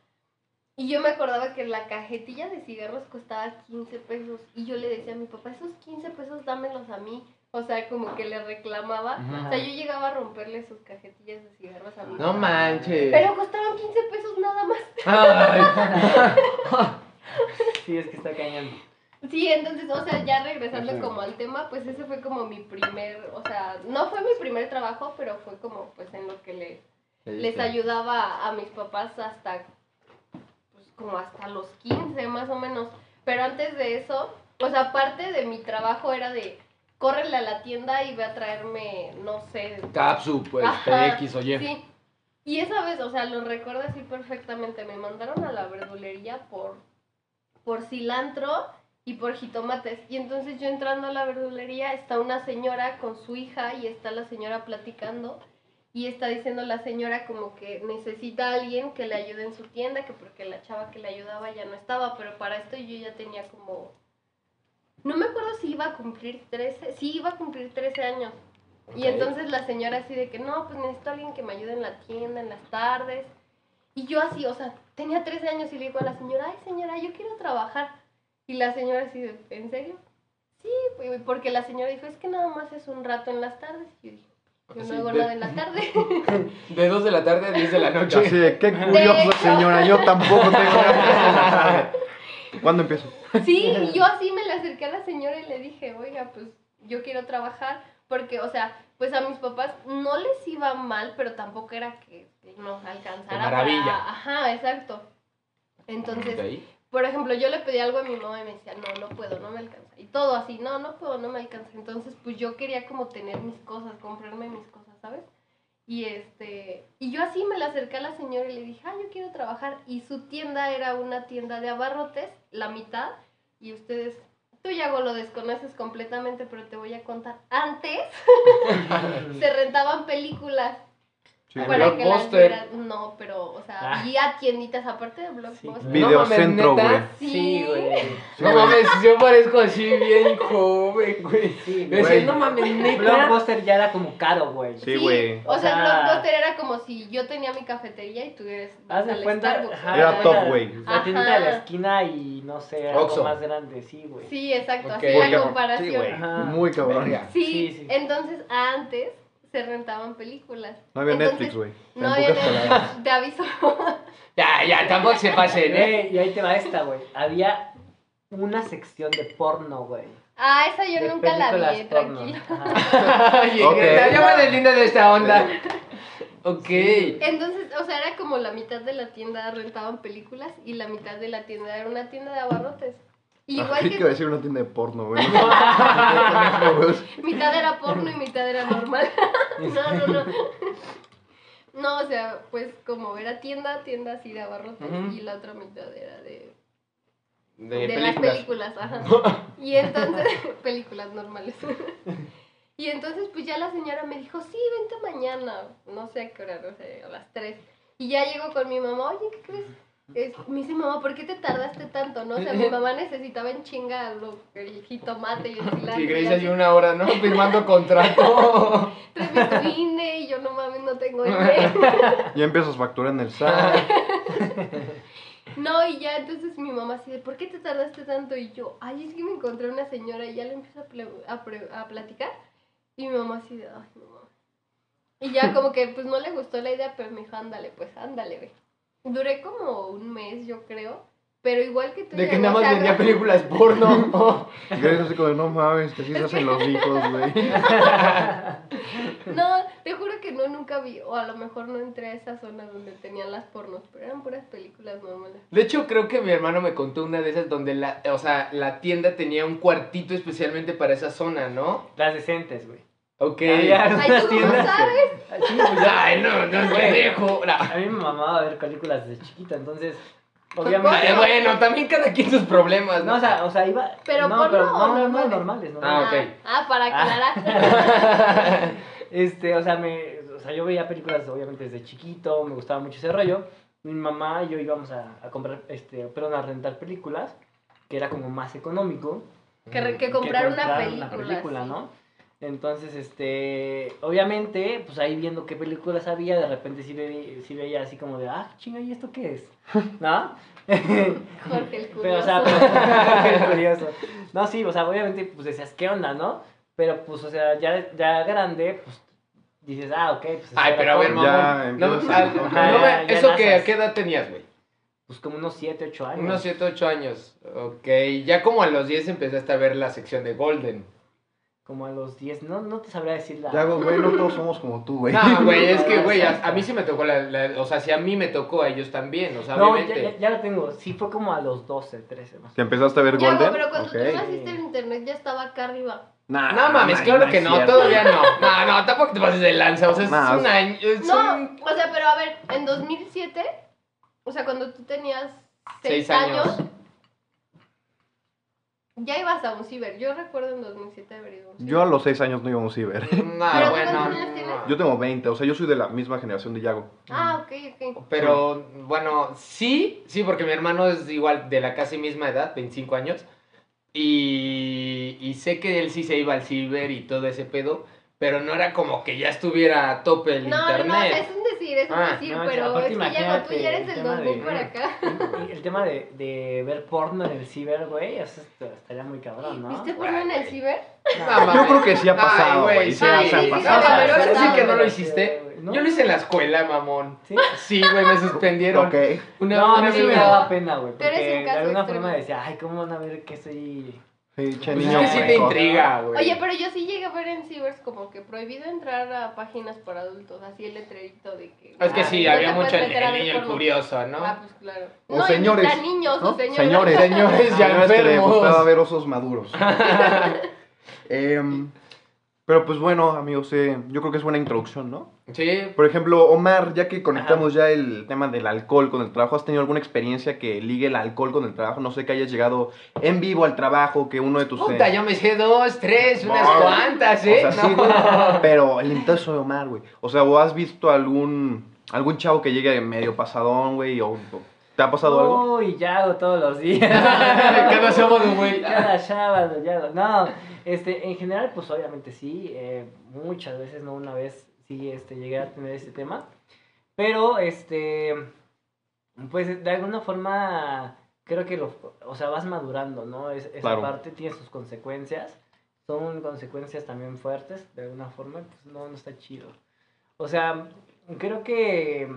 Speaker 4: Y yo me acordaba que la cajetilla de cigarros costaba 15 pesos. Y yo le decía a mi papá, esos 15 pesos dámelos a mí. O sea, como que le reclamaba. O sea, yo llegaba a romperle sus cajetillas de cigarros a mi
Speaker 2: No
Speaker 4: papá.
Speaker 2: manches.
Speaker 4: Pero costaban 15 pesos nada más.
Speaker 2: Ay.
Speaker 3: Sí, es que está cañón.
Speaker 4: Sí, entonces, o sea, ya regresando como al tema, pues ese fue como mi primer, o sea, no fue mi primer trabajo, pero fue como pues en lo que le, les ayudaba a mis papás hasta, pues como hasta los 15 más o menos. Pero antes de eso, o sea, parte de mi trabajo era de, córrele a la tienda y ve a traerme, no sé.
Speaker 2: Capsu, pues,
Speaker 4: Ajá,
Speaker 2: X o Y.
Speaker 4: Sí. Y esa vez, o sea, lo recuerdo así perfectamente. Me mandaron a la verdulería por, por cilantro y por jitomates. Y entonces yo entrando a la verdulería está una señora con su hija y está la señora platicando. Y está diciendo la señora como que necesita a alguien que le ayude en su tienda, que porque la chava que le ayudaba ya no estaba, pero para esto yo ya tenía como... No me acuerdo si iba a cumplir 13, sí iba a cumplir 13 años. Y
Speaker 2: Ok.
Speaker 4: entonces la señora así de que no, pues necesito a alguien que me ayude en la tienda, en las tardes. Y yo así, o sea, tenía 13 años y le digo a la señora, ay señora, yo quiero trabajar. Y la señora así, de, ¿en serio? Sí, pues, porque la señora dijo, es que nada más es un rato en las tardes. Y yo dije, Yo
Speaker 2: Sí,
Speaker 4: no hago
Speaker 2: de-
Speaker 4: nada en la tarde.
Speaker 2: De 2 de la tarde a 10 de la noche.
Speaker 1: sé, qué curioso, señora. Yo tampoco tengo nada. ¿Cuándo empiezo?
Speaker 4: Sí, y yo así me le acerqué a la señora y le dije, oiga, pues yo quiero trabajar, porque, o sea, pues a mis papás no les iba mal, pero tampoco era que, que nos alcanzara.
Speaker 2: De maravilla.
Speaker 4: para- Ajá, exacto. Entonces. Por ejemplo, yo le pedí algo a mi mamá y me decía, no, no puedo, no me alcanza. Y todo así, no, no puedo, no me alcanza. Entonces, pues yo quería como tener mis cosas, comprarme mis cosas, ¿sabes? Y este, y yo así me le acerqué a la señora y le dije, ah, yo quiero trabajar. Y su tienda era una tienda de abarrotes, la mitad. Y ustedes, tú ya lo desconoces completamente, pero te voy a contar. Antes se rentaban películas.
Speaker 1: Sí,
Speaker 4: para que las
Speaker 2: Blockbuster.
Speaker 4: No, pero, o sea,
Speaker 3: Ah.
Speaker 4: había tienditas aparte de Blockbuster.
Speaker 3: Sí.
Speaker 1: Videocentro,
Speaker 2: No mames,
Speaker 1: güey.
Speaker 2: ¿neta?
Speaker 3: Sí, güey.
Speaker 1: Sí,
Speaker 2: no mames, yo parezco así bien joven, güey.
Speaker 3: Sí,
Speaker 1: Güey.
Speaker 2: no mames, neta.
Speaker 3: Blockbuster ya era como caro, güey.
Speaker 1: Sí, güey.
Speaker 4: O,
Speaker 3: O
Speaker 4: sea,
Speaker 3: sea-
Speaker 4: Blockbuster era como si yo tenía mi cafetería y tú eres
Speaker 3: Haz de cuenta. Ajá,
Speaker 1: Era top, güey.
Speaker 3: La tiendita de la esquina y no sé, algo más grande, sí, güey.
Speaker 4: Sí, exacto,
Speaker 2: Ok.
Speaker 4: así la comparación.
Speaker 1: Sí, güey. Muy cabrón.
Speaker 4: Sí,
Speaker 3: sí.
Speaker 4: entonces antes se rentaban películas.
Speaker 1: No había
Speaker 4: Entonces,
Speaker 1: Netflix, güey.
Speaker 4: No había Netflix, te aviso.
Speaker 2: Ya, ya, tampoco se pasen, ¿eh?
Speaker 3: Y ahí te va esta, güey. Había una sección de porno, güey.
Speaker 4: Ah, esa yo
Speaker 3: De
Speaker 4: nunca la vi,
Speaker 3: porno.
Speaker 4: tranquila.
Speaker 3: Ajá.
Speaker 2: Ay,
Speaker 1: Ok.
Speaker 2: ya, ya me deslindo de esta onda. Ok.
Speaker 4: Entonces, o sea, era como la mitad de la tienda rentaban películas y la mitad de la tienda era una tienda de abarrotes. Igual
Speaker 1: Creí
Speaker 4: que
Speaker 1: que iba a decir una tienda de porno, güey.
Speaker 4: Mitad era porno y mitad era normal. no, no, no. No, o sea, pues como era tienda, tienda así de abarrotes y la otra mitad era de,
Speaker 2: De,
Speaker 4: de las
Speaker 2: películas.
Speaker 4: películas, ajá. Y entonces, películas normales. Y entonces, pues ya la señora me dijo, sí, vente mañana, no sé a qué hora, no sé, a las 3. Y ya llego con mi mamá, oye, ¿qué crees? Es- me dice, mamá, ¿por qué te tardaste tanto? No, o sea, mi mamá necesitaba en chinga lo, el jitomate y el cilantro.
Speaker 2: Y Grace allí una hora, ¿no? Firmando contrato.
Speaker 4: Tráeme tu INE y yo no mames, no tengo INE.
Speaker 1: Ya empiezas factura en el SAT.
Speaker 4: No, y ya entonces mi mamá así de, ¿por qué te tardaste tanto? Y yo, ay, es que me encontré una señora y ya le empiezo a, a, pre- a platicar. Y mi mamá así de, ay, no mames. Y ya como que pues no le gustó la idea, pero me dijo, ándale, pues ándale, ve. Duré como un mes, yo creo. Pero igual que tú.
Speaker 2: De que nada más vendía
Speaker 4: no-
Speaker 2: películas porno.
Speaker 1: Grace así como, no mames, que así se hacen los hijos, güey.
Speaker 4: No, te juro que no, nunca vi. O a lo mejor no entré a esa zona donde tenían las pornos, pero eran puras películas normales.
Speaker 2: De hecho, creo que mi hermano me contó una de esas donde la, o sea, la tienda tenía un cuartito especialmente para esa zona, ¿no?
Speaker 3: Las decentes, güey.
Speaker 2: Ok.
Speaker 3: Había unas
Speaker 4: ¿tú cómo
Speaker 3: tiendas que-
Speaker 4: sabes?
Speaker 3: Sí, pues ya.
Speaker 2: Ay, no, no es pendejo. No.
Speaker 3: A mí me mamaba ver películas desde chiquita, entonces.
Speaker 2: Ay,
Speaker 3: Obviamente.
Speaker 2: bueno, también cada quien sus problemas, ¿no?
Speaker 3: No, o sea, o sea, iba.
Speaker 4: ¿Pero
Speaker 3: no, pero no, no, no,
Speaker 4: normales?
Speaker 3: normales,
Speaker 2: Ah,
Speaker 3: normales.
Speaker 2: ok.
Speaker 4: Ah, para aclarar.
Speaker 3: Este, o sea, me, o sea, yo veía películas obviamente desde chiquito, me gustaba mucho ese rollo. Mi mamá y yo íbamos a, a comprar, este, perdón, a rentar películas, que era como más económico.
Speaker 4: que, que comprar una
Speaker 3: comprar
Speaker 4: película. sí.
Speaker 3: ¿no? Entonces, este, obviamente, pues ahí viendo qué películas había, de repente sí, ve- sí veía así como de, ah, chinga, ¿y esto qué es? ¿No?
Speaker 4: Jorge el
Speaker 3: Pero, o
Speaker 4: curioso.
Speaker 3: sea, pero, qué curioso. No, sí, o sea, obviamente, pues decías, ¿qué onda, no? Pero, pues, o sea, ya, ya grande, pues, dices, ah, ok, pues...
Speaker 2: Ay, pero a ver, mamón. No,
Speaker 1: empiezas
Speaker 2: ah,
Speaker 1: a-
Speaker 2: no ¿Eso que, a qué edad tenías, güey?
Speaker 3: Pues como unos 7, 8 años.
Speaker 2: Unos 7, 8 años. Ok, ya como a los 10 empezaste a ver la sección de Golden.
Speaker 3: Como a los 10, no, no te sabría decir la...
Speaker 1: Ya hago, güey, no todos somos como tú, güey.
Speaker 2: No, güey, es que, güey, a, a mí sí me tocó la, la- O sea, si a mí me tocó, a ellos también. O sea,
Speaker 3: No, ya,
Speaker 2: obviamente.
Speaker 3: ya, ya lo tengo. Sí, fue como a los 12, 13 más.
Speaker 1: ¿Te empezaste a ver
Speaker 4: Ya,
Speaker 1: Golden?
Speaker 4: pero cuando
Speaker 1: Ok.
Speaker 4: tú naciste en internet ya estaba acá arriba.
Speaker 1: Nah,
Speaker 2: No mames,
Speaker 1: nah,
Speaker 2: claro
Speaker 1: nah,
Speaker 2: que no,
Speaker 1: cierto.
Speaker 2: todavía no. No, no, tampoco te pases de lanza. O sea, es
Speaker 1: Nah,
Speaker 2: un año. es
Speaker 4: No,
Speaker 2: un-
Speaker 4: o sea, pero a ver, en 2007, o sea, cuando tú tenías
Speaker 2: Seis
Speaker 4: 6
Speaker 2: años.
Speaker 4: años, ya ibas a un ciber. Yo recuerdo en 2007 haber ido a un ciber.
Speaker 1: Yo a los 6 años no iba a un ciber.
Speaker 2: No,
Speaker 4: ¿Pero
Speaker 2: bueno.
Speaker 4: cuántos años tienes?
Speaker 2: no.
Speaker 1: Yo tengo 20, o sea, yo soy de la misma generación de Yago.
Speaker 4: Ah, ok, ok.
Speaker 2: Pero bueno, sí, sí, porque mi hermano es igual de la casi misma edad, 25 años. Y, y sé que él sí se iba al ciber y todo ese pedo, pero no era como que ya estuviera a tope el
Speaker 4: No, no, no,
Speaker 2: internet.
Speaker 4: es un decir, eso
Speaker 2: Ah,
Speaker 4: decir,
Speaker 3: no,
Speaker 4: pero es que ya tú ya eres del
Speaker 3: el tema
Speaker 4: 2000
Speaker 3: de-
Speaker 4: para acá.
Speaker 3: El tema de, de ver porno en el ciber, güey, eso est- estaría muy cabrón, ¿no?
Speaker 4: ¿Viste porno en el ciber?
Speaker 3: No,
Speaker 1: Yo creo que sí ha pasado,
Speaker 2: güey, sí,
Speaker 1: Sí, ha-
Speaker 2: sí,
Speaker 1: pasado.
Speaker 4: sí,
Speaker 2: pero eso sí que no lo hiciste.
Speaker 3: ¿no?
Speaker 2: Yo lo hice en la escuela, mamón.
Speaker 3: ¿Sí?
Speaker 2: Sí, güey, me suspendieron.
Speaker 1: Ok.
Speaker 2: Una,
Speaker 3: No, a
Speaker 2: una
Speaker 3: mí sí me daba pena, güey, porque
Speaker 4: un
Speaker 3: de alguna
Speaker 4: extremo.
Speaker 3: forma decía, ay, ¿cómo van a ver que soy...?
Speaker 1: Sí, che,
Speaker 2: Pues
Speaker 1: niño
Speaker 2: es sí te intriga, güey.
Speaker 4: Oye, pero yo sí llegué a ver en cibers como que prohibido entrar a páginas para adultos, así el letrerito de que...
Speaker 2: Es que
Speaker 4: ah,
Speaker 2: sí,
Speaker 4: no
Speaker 2: había mucho el, el niño el
Speaker 4: porno.
Speaker 2: curioso, ¿no?
Speaker 4: Ah, pues claro.
Speaker 1: O
Speaker 4: no,
Speaker 1: señores,
Speaker 4: a niños
Speaker 1: ¿no?
Speaker 4: o señores.
Speaker 1: Señores.
Speaker 2: Señores ya
Speaker 1: Señores que le gustaba
Speaker 2: enfermos.
Speaker 1: ver osos maduros. Em, pero pues bueno, amigos, eh, yo creo que es buena introducción, ¿no?
Speaker 2: Sí,
Speaker 1: Por ejemplo, Omar, ya que conectamos ya el tema del alcohol con el trabajo, ¿has tenido alguna experiencia que ligue el alcohol con el trabajo? No sé, que hayas llegado en vivo al trabajo, que uno de tus...
Speaker 2: puta,
Speaker 1: eh,
Speaker 2: yo me sé dos, tres, unas cuantas,
Speaker 1: O
Speaker 2: ¿eh?
Speaker 1: sí,
Speaker 2: No.
Speaker 1: güey, pero el invitado soy Omar, güey. O sea, ¿o has visto algún algún chavo que llegue medio pasadón, güey? ¿O, o- te ha pasado algo?
Speaker 3: Uy, ya hago todos los días.
Speaker 2: Cada sábado, güey.
Speaker 3: Cada sábado, ya hago. No, este, en general, pues obviamente sí. eh, muchas veces, no una vez, sí, este, llegué a tener este tema. Pero, este, pues de alguna forma, creo que lo, o sea, vas madurando, ¿no? Es, esa
Speaker 1: Claro.
Speaker 3: parte tiene sus consecuencias. Son consecuencias también fuertes, de alguna forma, pues no, no está chido. O sea, creo que,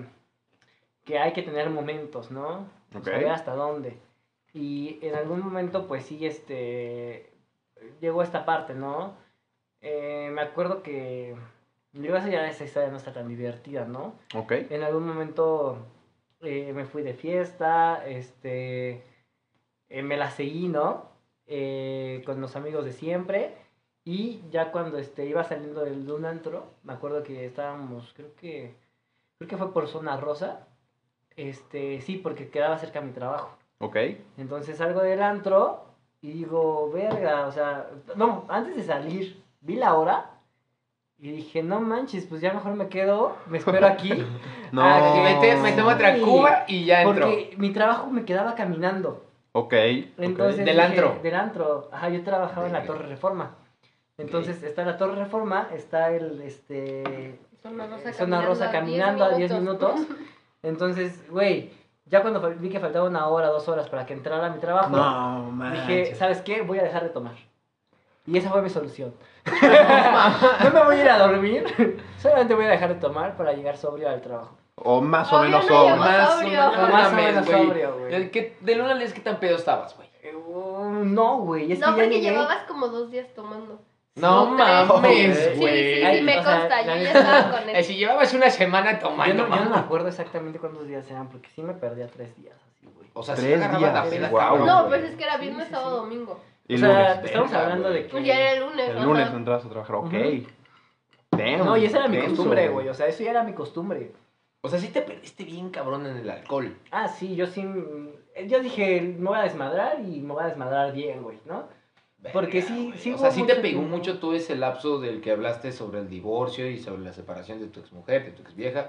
Speaker 3: que hay que tener momentos, ¿no?
Speaker 1: Ok.
Speaker 3: Saber hasta dónde. Y en algún momento, pues sí, este, llegó esta parte, ¿no? Eh, me acuerdo que, digo, esa ya esa historia no está tan divertida, ¿no?
Speaker 1: Ok.
Speaker 3: En algún momento eh, me fui de fiesta, este, eh, me la seguí, ¿no? Eh, con los amigos de siempre. Y ya cuando este, iba saliendo del, de un antro, me acuerdo que estábamos, creo que, creo que fue por zona rosa. Este, sí, porque quedaba cerca de mi trabajo.
Speaker 1: Ok.
Speaker 3: Entonces salgo del antro y digo, verga, o sea, no, antes de salir, vi la hora y dije, no manches, pues ya mejor me quedo, me espero aquí.
Speaker 1: No.
Speaker 2: Ah, que mete- metemos otra
Speaker 3: Sí.
Speaker 2: cuba y ya entró.
Speaker 3: Porque mi trabajo me quedaba caminando.
Speaker 1: Ok.
Speaker 3: Entonces
Speaker 2: Del
Speaker 3: dije,
Speaker 2: antro.
Speaker 3: Del antro. Ajá, yo trabajaba en la Torre Reforma. Entonces está la Torre Reforma, está el este
Speaker 4: Zona Rosa
Speaker 3: Zona Rosa caminando a 10 minutos. Entonces, güey, ya cuando vi que faltaba una hora, dos horas para que entrara a mi trabajo,
Speaker 1: No,
Speaker 3: dije. ¿sabes qué? Voy a dejar de tomar. Y esa fue mi solución. no me voy a ir a dormir, solamente voy a dejar de tomar para llegar sobrio al trabajo.
Speaker 1: O más o
Speaker 4: Obvio,
Speaker 1: menos
Speaker 4: llevas
Speaker 2: Más o
Speaker 4: sobrio.
Speaker 3: Más o menos
Speaker 2: güey.
Speaker 3: sobrio, güey.
Speaker 2: ¿De qué- ¿De luna les qué tan pedo estabas, güey?
Speaker 3: Eh, uh, no, güey,
Speaker 4: No,
Speaker 3: que ya
Speaker 4: porque
Speaker 3: llegué.
Speaker 4: llevabas como dos días tomando.
Speaker 2: No mames,
Speaker 4: Sí, sí,
Speaker 2: güey.
Speaker 4: sí,
Speaker 3: Ay,
Speaker 4: me
Speaker 3: o sea,
Speaker 4: consta, yo ya estaba con
Speaker 2: Eh,
Speaker 4: él.
Speaker 2: si llevabas una semana
Speaker 3: Yo
Speaker 2: tomando,
Speaker 3: no, yo no me acuerdo exactamente cuántos días eran, porque sí me perdía tres días así, güey.
Speaker 2: O sea,
Speaker 1: Tres
Speaker 2: sí
Speaker 1: días,
Speaker 2: la peda, cabrón,
Speaker 4: No, pues es que era
Speaker 3: Sí,
Speaker 4: viernes,
Speaker 3: sí,
Speaker 4: sábado,
Speaker 3: sí.
Speaker 4: domingo.
Speaker 1: Y
Speaker 3: o sea,
Speaker 1: lunes.
Speaker 3: estamos hablando de que...
Speaker 4: Pues ya era el lunes.
Speaker 1: El lunes entras a trabajar. Ok. Damn,
Speaker 3: No, y esa era mi costumbre, güey, o sea, eso ya era mi costumbre.
Speaker 2: O sea, sí te perdiste bien cabrón en el alcohol.
Speaker 3: Ah, sí, yo sí... mm, Yo dije, me voy a desmadrar y me voy a desmadrar bien, güey, ¿no? Porque sí- sí
Speaker 2: O sea, sí te pegó
Speaker 3: tiempo.
Speaker 2: mucho todo ese lapso del que hablaste sobre el divorcio y sobre la separación de tu exmujer, de tu exvieja.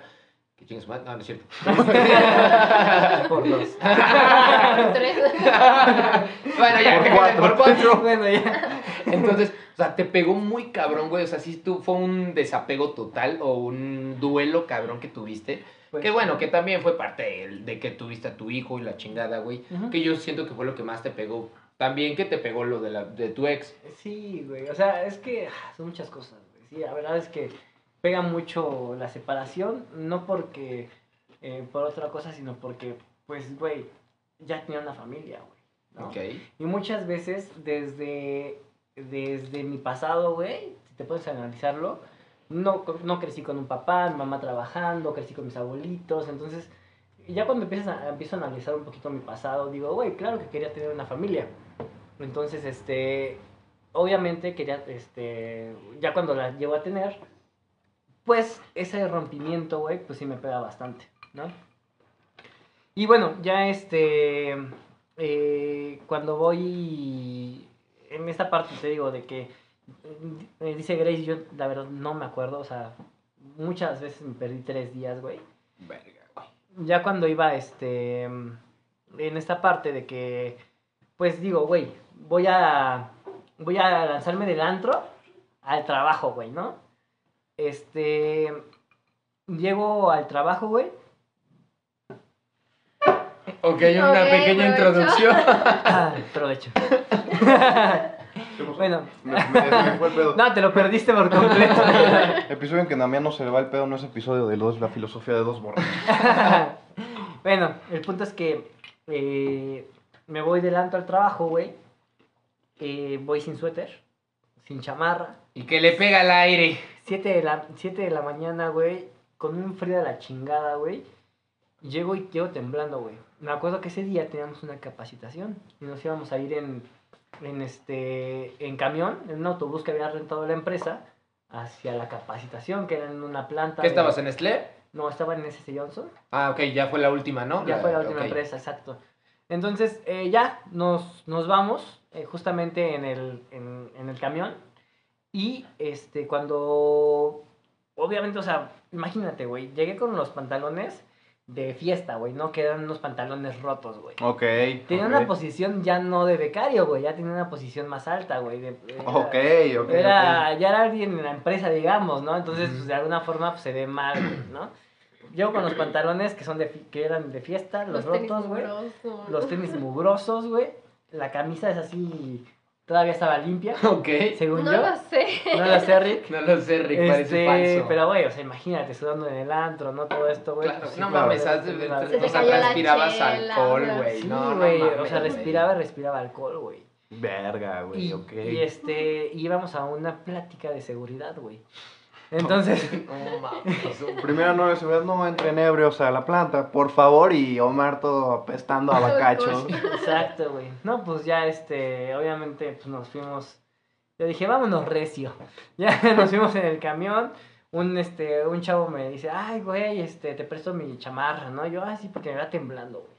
Speaker 2: Que chingas más. No, no es cierto.
Speaker 3: Por dos.
Speaker 4: Tres.
Speaker 2: bueno, ya,
Speaker 1: Por cuatro.
Speaker 2: por cuatro.
Speaker 3: bueno, ya.
Speaker 2: Entonces, o sea, te pegó muy cabrón, güey. O sea, sí tú fue un desapego total o un duelo cabrón que tuviste.
Speaker 3: Pues,
Speaker 2: que bueno, que también fue parte de, de que tuviste a tu hijo y la chingada, güey. Que yo siento que fue lo que más te pegó. También que te pegó lo de, la, de tu ex.
Speaker 3: Sí, güey, o sea, es que ah, son muchas cosas, güey. Sí, la verdad es que pega mucho la separación, no porque eh, por otra cosa, sino porque, pues, güey, ya tenía una familia, güey. ¿no?
Speaker 2: Ok.
Speaker 3: Y muchas veces desde, desde mi pasado, güey, si te puedes analizarlo, no, no crecí con un papá, mi mamá trabajando, crecí con mis abuelitos, entonces ya cuando empiezas a, empiezo a analizar un poquito mi pasado, digo, güey, claro que quería tener una familia. Entonces, este, obviamente quería, este, ya cuando la llego a tener, pues ese rompimiento, güey, pues sí me pega bastante, ¿no? Y bueno, ya este, eh, cuando voy en esta parte, te digo, de que eh, dice Grace, yo la verdad no me acuerdo, o sea, muchas veces me perdí tres días, güey
Speaker 2: Verga, güey.
Speaker 3: ya cuando iba este en esta parte de que pues digo, güey, voy a voy a lanzarme del antro al trabajo, güey, ¿no? Este llego al trabajo, güey.
Speaker 2: Ok, una pequeña
Speaker 4: provecho.
Speaker 2: introducción.
Speaker 3: Ah, provecho. bueno,
Speaker 1: Me, me- se me fue el pedo.
Speaker 3: no, te lo perdiste por completo.
Speaker 1: Episodio en que Damián no se le va el pedo no es episodio de los, la filosofía de dos borrachos.
Speaker 3: bueno, el punto es que eh, me voy delante al trabajo, güey. Eh, voy sin suéter, sin chamarra.
Speaker 2: y que le pega al aire.
Speaker 3: 7 de la, siete de la mañana, güey, con un frío de la chingada, güey. Llego y llego temblando, güey. Me acuerdo que ese día teníamos una capacitación y nos íbamos a ir en, en, este, en camión, en un autobús que había rentado la empresa, hacia la capacitación, que era en una planta.
Speaker 2: ¿Qué
Speaker 3: de-
Speaker 2: estabas en Nestlé?
Speaker 3: No, estaba en S.C. Johnson.
Speaker 2: Ah, ok, ya fue la última, ¿no?
Speaker 3: Ya fue la última
Speaker 2: ok.
Speaker 3: empresa, exacto. Entonces, eh, ya nos, nos vamos eh, justamente en el, en, en el camión. Y este, cuando. Obviamente, o sea, imagínate, güey. Llegué con los pantalones de fiesta, güey. No que eran unos pantalones rotos, güey.
Speaker 1: Ok.
Speaker 3: Tenía
Speaker 1: ok.
Speaker 3: una posición ya no de becario, güey. Ya tenía una posición más alta, güey. era-
Speaker 1: Ok, ok.
Speaker 3: era, ya era alguien en la empresa, digamos, ¿no? Entonces,
Speaker 2: Ujú.
Speaker 3: pues, de alguna forma, pues, se ve mal, güey, ¿no? Yo con los pantalones que son de que eran de fiesta, los,
Speaker 4: tenis
Speaker 3: rotos, güey.
Speaker 4: mugrosos.
Speaker 3: Los tenis mugrosos, güey. La camisa es así, todavía estaba limpia,
Speaker 2: Ok.
Speaker 3: según
Speaker 4: No
Speaker 3: yo.
Speaker 4: lo sé.
Speaker 3: No lo sé, Rick.
Speaker 2: No lo sé, Rick, parece
Speaker 3: Este,
Speaker 2: falso.
Speaker 3: pero, güey, o sea, imagínate, sudando en el antro, ¿no? Todo esto, güey.
Speaker 2: Claro,
Speaker 3: sí,
Speaker 2: no
Speaker 3: claro,
Speaker 2: mames, has de-
Speaker 3: ser una-
Speaker 4: Se te
Speaker 2: o sea,
Speaker 4: chela,
Speaker 2: alcohol, güey.
Speaker 3: Sí,
Speaker 2: no, no
Speaker 3: güey, o sea, respiraba, respiraba alcohol, güey.
Speaker 1: Verga, güey, ok.
Speaker 3: y, este, íbamos a una plática de seguridad, güey. Entonces,
Speaker 2: No mames.
Speaker 1: Primera no de seguridad, no entren ebrios a la planta, por favor, y Omar todo apestando a bacacho.
Speaker 3: exacto, güey. No, pues ya, este, obviamente, pues nos fuimos. Yo dije, vámonos recio. Ya nos fuimos en el camión. Un, este, un chavo me dice, ay, güey, este, te presto mi chamarra, ¿no? Yo, ah, sí, porque me va temblando, güey.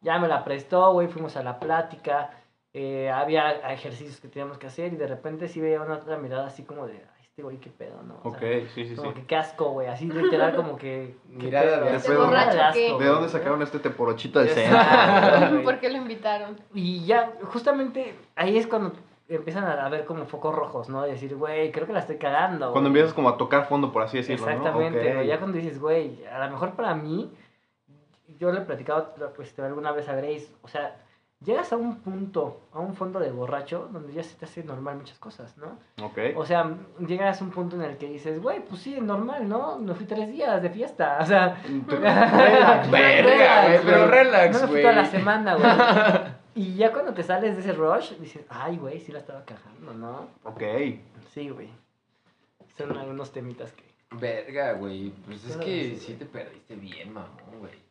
Speaker 3: Ya me la prestó, güey, fuimos a la plática. eh, había ejercicios que teníamos que hacer y de repente sí veía una otra mirada así como de, ay, este güey, qué pedo, ¿no? O
Speaker 1: Ok,
Speaker 3: sea,
Speaker 1: sí, sí, sí.
Speaker 3: Como que qué asco, güey, así literal como que...
Speaker 2: Mirada de
Speaker 1: pedo.
Speaker 3: de
Speaker 4: ¿Borracho
Speaker 3: asco,
Speaker 4: qué?
Speaker 1: ¿De
Speaker 3: güey,
Speaker 1: dónde sacaron este teporochito de cena?
Speaker 4: ¿Por qué lo invitaron?
Speaker 3: Y ya, justamente ahí es cuando empiezan a ver como focos rojos, ¿no? De decir, güey, creo que la estoy cagando.
Speaker 1: Cuando
Speaker 3: güey".
Speaker 1: empiezas como a tocar fondo, por así decirlo,
Speaker 3: Exactamente,
Speaker 1: ¿no?
Speaker 3: Ya cuando dices, güey, a lo mejor para mí, yo le he platicado pues, alguna vez a Grace, o sea, llegas a un punto, a un fondo de borracho, donde ya se te hace normal muchas cosas, ¿no?
Speaker 1: Ok.
Speaker 3: O sea, llegas a un punto en el que dices, güey, pues sí, normal, ¿no? Me fui tres días de fiesta, o sea...
Speaker 1: Relax,
Speaker 2: Verga, güey, pero relax,
Speaker 3: No me fui toda la semana, güey. Y ya cuando te sales de ese rush, dices, ay, güey, sí la estaba cagando, ¿no?
Speaker 1: Ok.
Speaker 3: Sí, güey. Son algunos temitas que...
Speaker 2: Verga, güey. Pues es que
Speaker 3: sí,
Speaker 2: te perdiste bien, mamón, güey.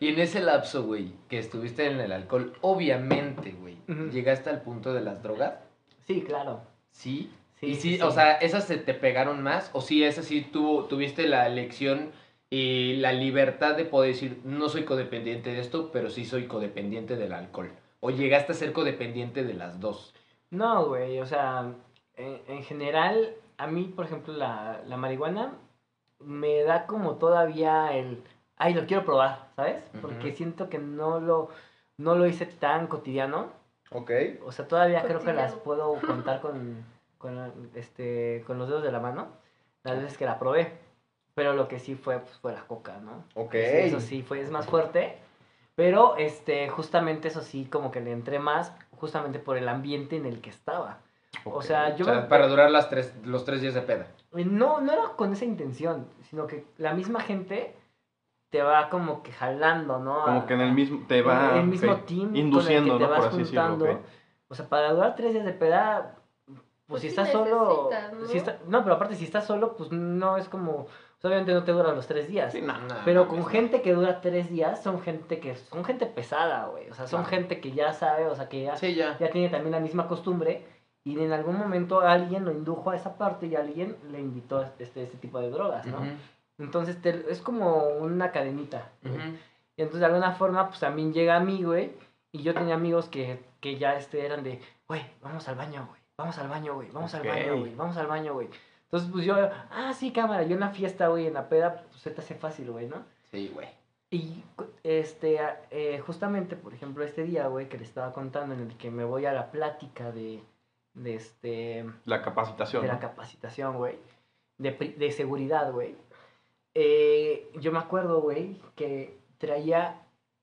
Speaker 2: Y en ese lapso, güey, que estuviste en el alcohol, obviamente, güey,
Speaker 3: Ujú.
Speaker 2: llegaste al punto de las drogas.
Speaker 3: Sí, claro.
Speaker 2: Sí.
Speaker 3: Sí,
Speaker 2: y
Speaker 3: sí.
Speaker 2: o sea, ¿esas se te pegaron más? ¿O sí, esas sí tuvo, tuviste la elección y la libertad de poder decir, no soy codependiente de esto, pero sí soy codependiente del alcohol? ¿O llegaste a ser codependiente de las dos?
Speaker 3: No, güey, o sea, en, en general, a mí, por ejemplo, la, la marihuana me da como todavía el, ay, lo quiero probar, ¿sabes? Porque
Speaker 2: Ujú.
Speaker 3: siento que no lo, no lo hice tan cotidiano.
Speaker 1: Ok.
Speaker 3: O sea, todavía creo que las
Speaker 4: Cotidiano.
Speaker 3: puedo contar con, con, este, con los dedos de la mano, las veces que la probé. Pero lo que sí fue, pues, fue la coca, ¿no?
Speaker 1: Ok.
Speaker 3: Eso sí, fue, es más fuerte. Pero, este, justamente eso sí, como que le entré más, justamente por el ambiente en el que estaba. O
Speaker 1: Ok.
Speaker 3: sea, yo
Speaker 2: o sea,
Speaker 3: me-
Speaker 2: para durar las tres, los tres días de peda.
Speaker 3: no, no era con esa intención, sino que la misma gente te va como que jalando, ¿no?
Speaker 1: Como
Speaker 3: A-
Speaker 1: que en el mismo, te va
Speaker 3: el, el mismo
Speaker 1: ok,
Speaker 3: team
Speaker 1: induciendo,
Speaker 3: con el que te
Speaker 1: ¿no? Por
Speaker 3: vas
Speaker 1: así decirlo.
Speaker 3: juntando.
Speaker 1: ok.
Speaker 3: O sea, para durar tres días de peda, pues,
Speaker 4: Pues
Speaker 3: si estás solo.
Speaker 4: ¿no?
Speaker 3: si está- no, pero aparte, si estás solo, pues no es como. obviamente no te dura los tres días.
Speaker 1: Sí, no.
Speaker 2: Nah,
Speaker 3: Pero
Speaker 2: mames,
Speaker 3: con
Speaker 2: no.
Speaker 3: gente que dura tres días, son gente que son gente pesada, güey. O sea, son
Speaker 2: Claro.
Speaker 3: gente que ya sabe, o sea, que ya,
Speaker 2: Sí, ya.
Speaker 3: ya tiene también la misma costumbre. Y en algún momento alguien lo indujo a esa parte y alguien le invitó a este, este tipo de drogas, ¿no?
Speaker 2: Ujú,
Speaker 3: Entonces te- es como una cadenita. Y entonces de alguna forma, pues también llega a mí, güey. Y yo tenía amigos que, que ya este, eran de, güey, vamos al baño, güey. Vamos al baño, güey. Vamos al baño, güey. Vamos al baño, güey. Entonces, pues yo, ah, sí, cámara. Yo en la fiesta, güey, en la peda, pues se te hace fácil, güey, ¿no?
Speaker 2: Sí, güey.
Speaker 3: Y este, eh, justamente, por ejemplo, este día, güey, que le estaba contando en el que me voy a la plática de, de este,
Speaker 1: La capacitación.
Speaker 3: de la capacitación, güey, de, de seguridad, güey. Eh, yo me acuerdo, güey, que traía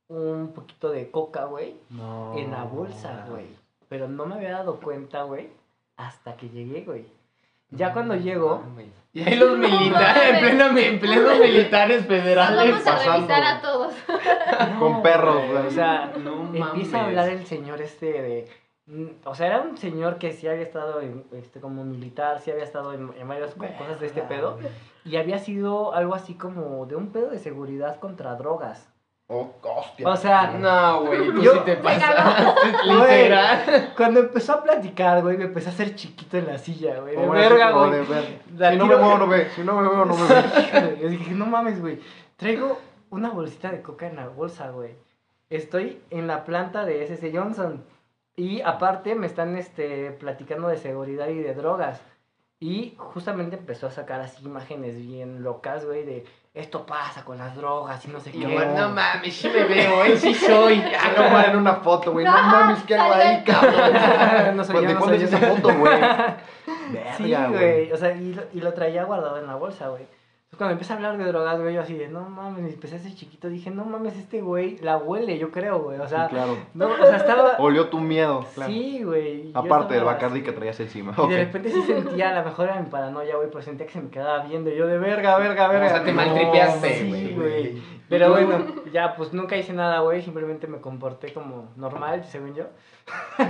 Speaker 3: un poquito de coca, güey,
Speaker 1: No.
Speaker 3: en la bolsa, güey. Pero no me había dado cuenta, güey, hasta que llegué, güey. Ya cuando llego,
Speaker 2: Y ahí los militares, en, pleno, en plenos militares
Speaker 4: Nos
Speaker 2: federales.
Speaker 4: vamos a
Speaker 1: pasando,
Speaker 4: revisar a todos.
Speaker 1: Con
Speaker 3: No,
Speaker 1: perros,
Speaker 3: güey. O sea,
Speaker 2: No
Speaker 3: empieza a hablar el señor este de... mm, O sea, era un señor que sí había estado en, este, como militar, sí había estado en, en varias co- cosas de este pedo. Y había sido algo así como de un pedo de seguridad contra drogas.
Speaker 1: Oh, hostia.
Speaker 3: O sea,
Speaker 2: No, güey, tú
Speaker 3: Yo-
Speaker 2: sí te.
Speaker 3: Güey.
Speaker 2: Literal.
Speaker 3: cuando empezó a platicar, güey, me empecé a hacer chiquito en la silla, güey. De verga, güey.
Speaker 1: Si no me muevo, no ve. Si no me muevo, no me ve.
Speaker 3: Yo dije, no mames, güey. Traigo una bolsita de coca en la bolsa, güey. Estoy en la planta de SS Johnson. Y aparte me están este, platicando de seguridad y de drogas. Y justamente empezó a sacar así imágenes bien locas, güey, de esto pasa con las drogas y no sé
Speaker 2: Y
Speaker 3: qué.
Speaker 2: yo, no mames, sí me veo, eh, sí soy.
Speaker 1: Ah, no, en una foto, güey. No mames, ¿qué hago ahí, cabrón?
Speaker 3: no soy
Speaker 1: Pues,
Speaker 3: yo,
Speaker 1: ¿De
Speaker 3: no
Speaker 1: cuándo es esa foto, güey?
Speaker 3: Sí, güey. O sea, y lo, y lo traía guardado en la bolsa, güey. Entonces, cuando empecé a hablar de drogas, güey, yo así de, no mames, y empecé a ser chiquito, dije, no mames, este güey la huele, yo creo, güey. O sea,
Speaker 1: Sí, claro.
Speaker 3: no, o sea, estaba...
Speaker 1: Olió tu miedo, claro.
Speaker 3: Sí, güey.
Speaker 1: Aparte del Bacardi
Speaker 3: así.
Speaker 1: que traías encima.
Speaker 3: Y de repente sí sentía, a lo mejor era mi paranoia, güey, pero sentía que se me quedaba viendo. y Yo de verga, verga, verga.
Speaker 2: O sea, te
Speaker 3: No,
Speaker 2: maltripeaste,
Speaker 3: Sí,
Speaker 2: güey.
Speaker 3: güey. Pero bueno, ya, pues nunca hice nada, güey. Simplemente me comporté como normal, según yo.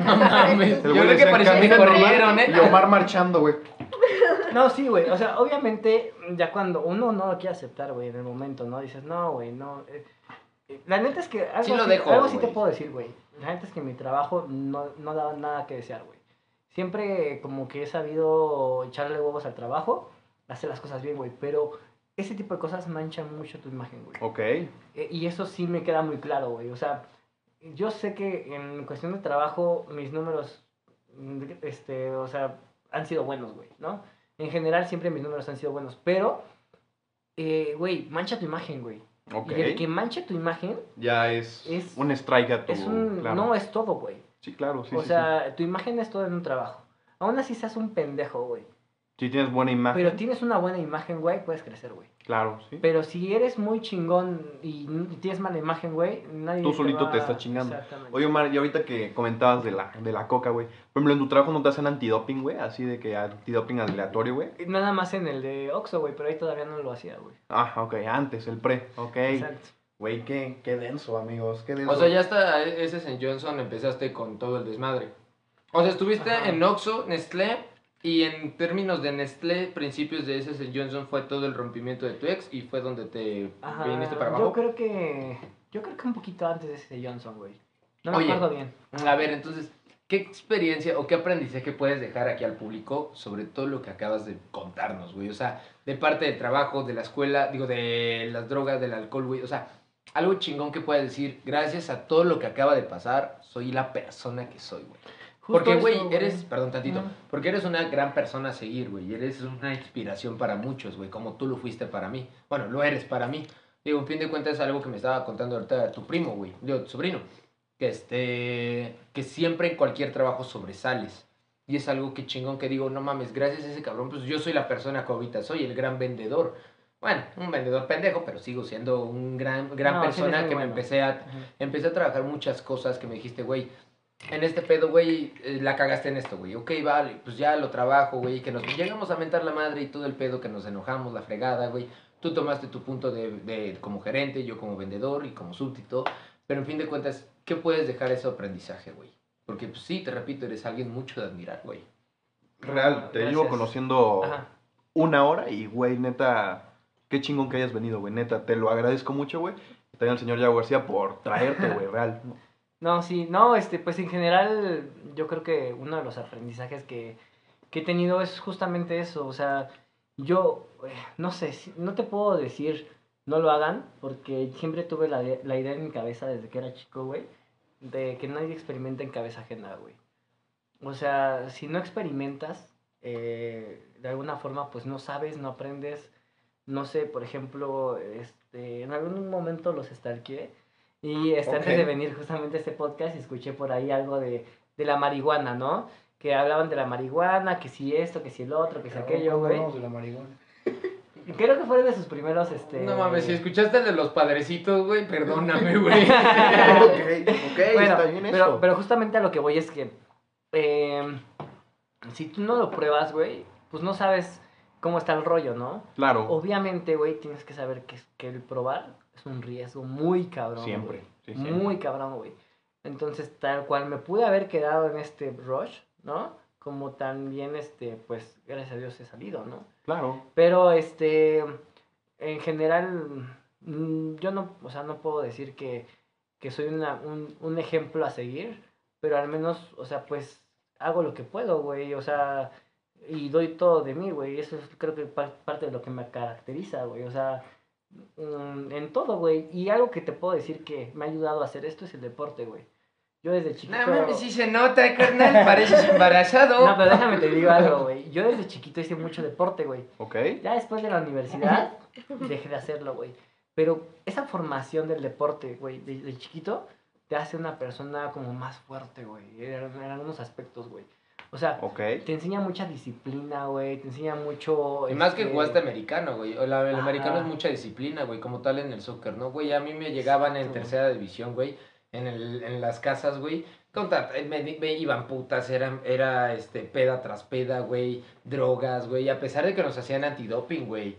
Speaker 2: No mames. Yo creo que por eso me corrieron,
Speaker 1: Y
Speaker 2: eh.
Speaker 1: Omar marchando, güey.
Speaker 3: No, sí, güey. O sea, obviamente, ya cuando uno no lo quiere aceptar, güey, en el momento, ¿no? Dices, no, güey, no. eh, eh, La neta es que algo,
Speaker 2: Sí lo
Speaker 3: así,
Speaker 2: dejo,
Speaker 3: algo sí te puedo decir, güey. La neta es que mi trabajo no, no daba nada que desear, güey. Siempre como que he sabido echarle huevos al trabajo, hacer las cosas bien, güey. Pero ese tipo de cosas manchan mucho tu imagen, güey.
Speaker 1: Ok.
Speaker 3: Eh, Y eso sí me queda muy claro, güey. O sea, yo sé que en cuestión de trabajo mis números, este, o sea, han sido buenos, güey, ¿no? En general siempre mis números han sido buenos, pero, eh, güey, mancha tu imagen, güey.
Speaker 1: Ok.
Speaker 3: Y el que manche tu imagen
Speaker 1: Ya es,
Speaker 3: Es-
Speaker 1: un strike a tu...
Speaker 3: es un,
Speaker 1: claro.
Speaker 3: no es todo, güey.
Speaker 1: Sí, claro, sí,
Speaker 3: o
Speaker 1: sí,
Speaker 3: sea, tu imagen es todo en un trabajo. Aún así seas un pendejo, güey.
Speaker 1: Si tienes buena imagen,
Speaker 3: Pero tienes una buena imagen, güey, puedes crecer, güey.
Speaker 1: claro, sí.
Speaker 3: Pero si eres muy chingón y tienes mala imagen, güey, nadie
Speaker 1: Tú solito
Speaker 3: va-
Speaker 1: te estás chingando.
Speaker 3: Exactamente.
Speaker 1: Oye, Omar, y ahorita que comentabas de la, de la coca, güey. Por ejemplo, en tu trabajo no te hacen antidoping, güey. Así de que antidoping aleatorio, güey.
Speaker 3: Nada más en el de Oxxo, güey, pero ahí todavía no lo hacía, güey.
Speaker 1: Ah, ok, antes, el pre. Ok.
Speaker 3: Exacto.
Speaker 1: Güey, qué, qué denso, amigos. Qué denso.
Speaker 2: O sea, ya hasta ese St. Johnson empezaste con todo el desmadre. O sea, estuviste
Speaker 3: Ajá.
Speaker 2: en Oxxo, Nestlé, y en términos de Nestlé, principios de ese. Johnson fue todo el rompimiento de tu ex y fue donde te
Speaker 3: Ajá,
Speaker 2: viniste para
Speaker 3: Yo
Speaker 2: abajo.
Speaker 3: creo que. Yo creo que un poquito antes de ese Johnson, güey. No me
Speaker 2: Oye.
Speaker 3: acuerdo bien.
Speaker 2: A ver, entonces, ¿qué experiencia o qué aprendizaje puedes dejar aquí al público sobre todo lo que acabas de contarnos, güey? O sea, de parte del trabajo, de la escuela, digo, de las drogas, del alcohol, güey. O sea, algo chingón que puedes decir, gracias a todo lo que acaba de pasar, soy la persona que soy, güey.
Speaker 3: Justo
Speaker 2: Porque, güey, eres, perdón tantito,
Speaker 3: Ujú.
Speaker 2: porque eres una gran persona a seguir, güey. Eres una inspiración para muchos, güey, como tú lo fuiste para mí. Bueno, lo eres para mí. Digo, en fin de cuentas es algo que me estaba contando ahorita tu primo, güey, digo, tu sobrino. Que este, que siempre en cualquier trabajo sobresales. Y es algo que chingón que digo, no mames, gracias a ese cabrón, pues yo soy la persona que ahorita soy, el gran vendedor. Bueno, un vendedor pendejo, pero sigo siendo un gran, gran
Speaker 3: No,
Speaker 2: persona que me
Speaker 3: bueno.
Speaker 2: empecé a, empecé a trabajar muchas cosas que me dijiste, güey, en este pedo, güey, eh, la cagaste en esto, güey. Ok, vale, pues ya lo trabajo, güey, que nos llegamos a mentar la madre y todo el pedo, que nos enojamos, la fregada, güey. Tú tomaste tu punto de, de- como gerente, yo como vendedor y como súbdito. Pero en fin de cuentas, ¿qué puedes dejar ese aprendizaje, güey? Porque pues, sí, te repito, eres alguien mucho de admirar, güey.
Speaker 1: Real, te llevo conociendo
Speaker 3: Ajá.
Speaker 1: una hora y, güey, neta, qué chingón que hayas venido, güey. Neta, te lo agradezco mucho, güey. También al señor Yago García por traerte, güey, real.
Speaker 3: No, sí, no, este, pues en general yo creo que uno de los aprendizajes que, que he tenido es justamente eso, o sea, yo, eh, no sé, no te puedo decir no lo hagan, porque siempre tuve la, la idea en mi cabeza desde que era chico, güey, de que nadie experimenta en cabeza ajena, güey. O sea, si no experimentas, eh, de alguna forma, pues no sabes, no aprendes, no sé, por ejemplo, este, en algún momento los stalkeé, y este, antes de venir justamente a este podcast, escuché por ahí algo de, de la marihuana, ¿no? Que hablaban de la marihuana, que si esto, que si el otro, que si aquello, güey.
Speaker 5: de la marihuana.
Speaker 3: Creo que fue de sus primeros, este...
Speaker 2: No mames, si escuchaste el de los padrecitos, güey, perdóname, güey.
Speaker 1: ok, ok,
Speaker 3: Bueno,
Speaker 1: está bien
Speaker 3: pero,
Speaker 1: eso.
Speaker 3: pero justamente a lo que voy es que eh, si tú no lo pruebas, güey, pues no sabes cómo está el rollo, ¿no?
Speaker 1: Claro,
Speaker 3: Obviamente, güey, tienes que saber que, que el probar es un riesgo muy cabrón.
Speaker 1: siempre.
Speaker 3: güey.
Speaker 1: sí, siempre.
Speaker 3: Muy cabrón, güey. Entonces, tal cual me pude haber quedado en este rush, ¿no? Como también, este, pues, gracias a Dios he salido, ¿no?
Speaker 1: Claro.
Speaker 3: Pero, este, en general, mm, yo no, o sea, no puedo decir que, que soy una, un, un ejemplo a seguir, pero al menos, o sea, pues, hago lo que puedo, güey, o sea, y doy todo de mí, güey, eso es creo que pa- parte de lo que me caracteriza, güey, o sea, mm, en todo, güey, y algo que te puedo decir que me ha ayudado a hacer esto es el deporte, güey. Yo desde chiquito...
Speaker 2: No mames, sí se nota, carnal, pareces embarazado.
Speaker 3: No, pero déjame te digo algo, güey. Yo desde chiquito hice mucho deporte, güey.
Speaker 1: Ok.
Speaker 3: Ya después de la universidad dejé de hacerlo, güey. Pero esa formación del deporte, güey, de, de chiquito, te hace una persona como más fuerte, güey. En, en algunos aspectos, güey. O sea,
Speaker 1: Ok.
Speaker 3: te enseña mucha disciplina, güey. Te enseña mucho...
Speaker 2: Y más que
Speaker 3: este,
Speaker 2: jugaste americano, güey. El
Speaker 3: Ajá.
Speaker 2: americano es mucha disciplina, güey, como tal en el soccer, ¿no? Güey, a mí me llegaban en tercera división, güey, en, el, en las casas, güey. Eh, me, me iban putas, era, era este, peda tras peda, güey, drogas, güey, a pesar de que nos hacían antidoping, güey.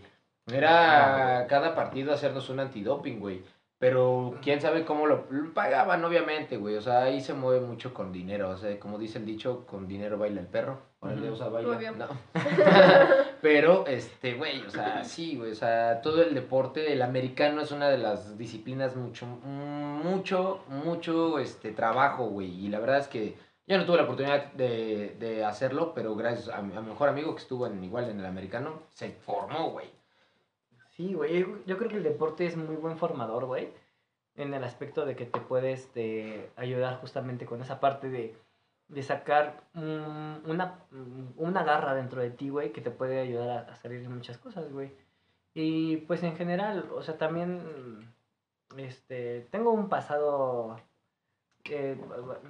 Speaker 2: Era cada partido hacernos un antidoping, güey. Pero quién sabe cómo lo, lo pagaban, obviamente, güey. O sea, ahí se mueve mucho con dinero. O sea, como dice el dicho, con dinero baila el perro. Órale,
Speaker 3: Ujú.
Speaker 2: o sea, baila. No. Pero, este, güey, o sea, sí, güey, o sea, todo el deporte, el americano es una de las disciplinas mucho, mucho, mucho, este, trabajo, güey. Y la verdad es que yo no tuve la oportunidad de, de hacerlo, pero gracias a mi, a mi mejor amigo que estuvo en, igual en el americano, se formó, güey.
Speaker 3: Sí, güey. yo- creo que el deporte es muy buen formador, güey. En el aspecto de que te puedes este, ayudar justamente con esa parte de, de sacar mm, una, una garra dentro de ti, güey, que te puede ayudar a, a salir de muchas cosas, güey. Y pues en general, o sea, también este, tengo un pasado eh,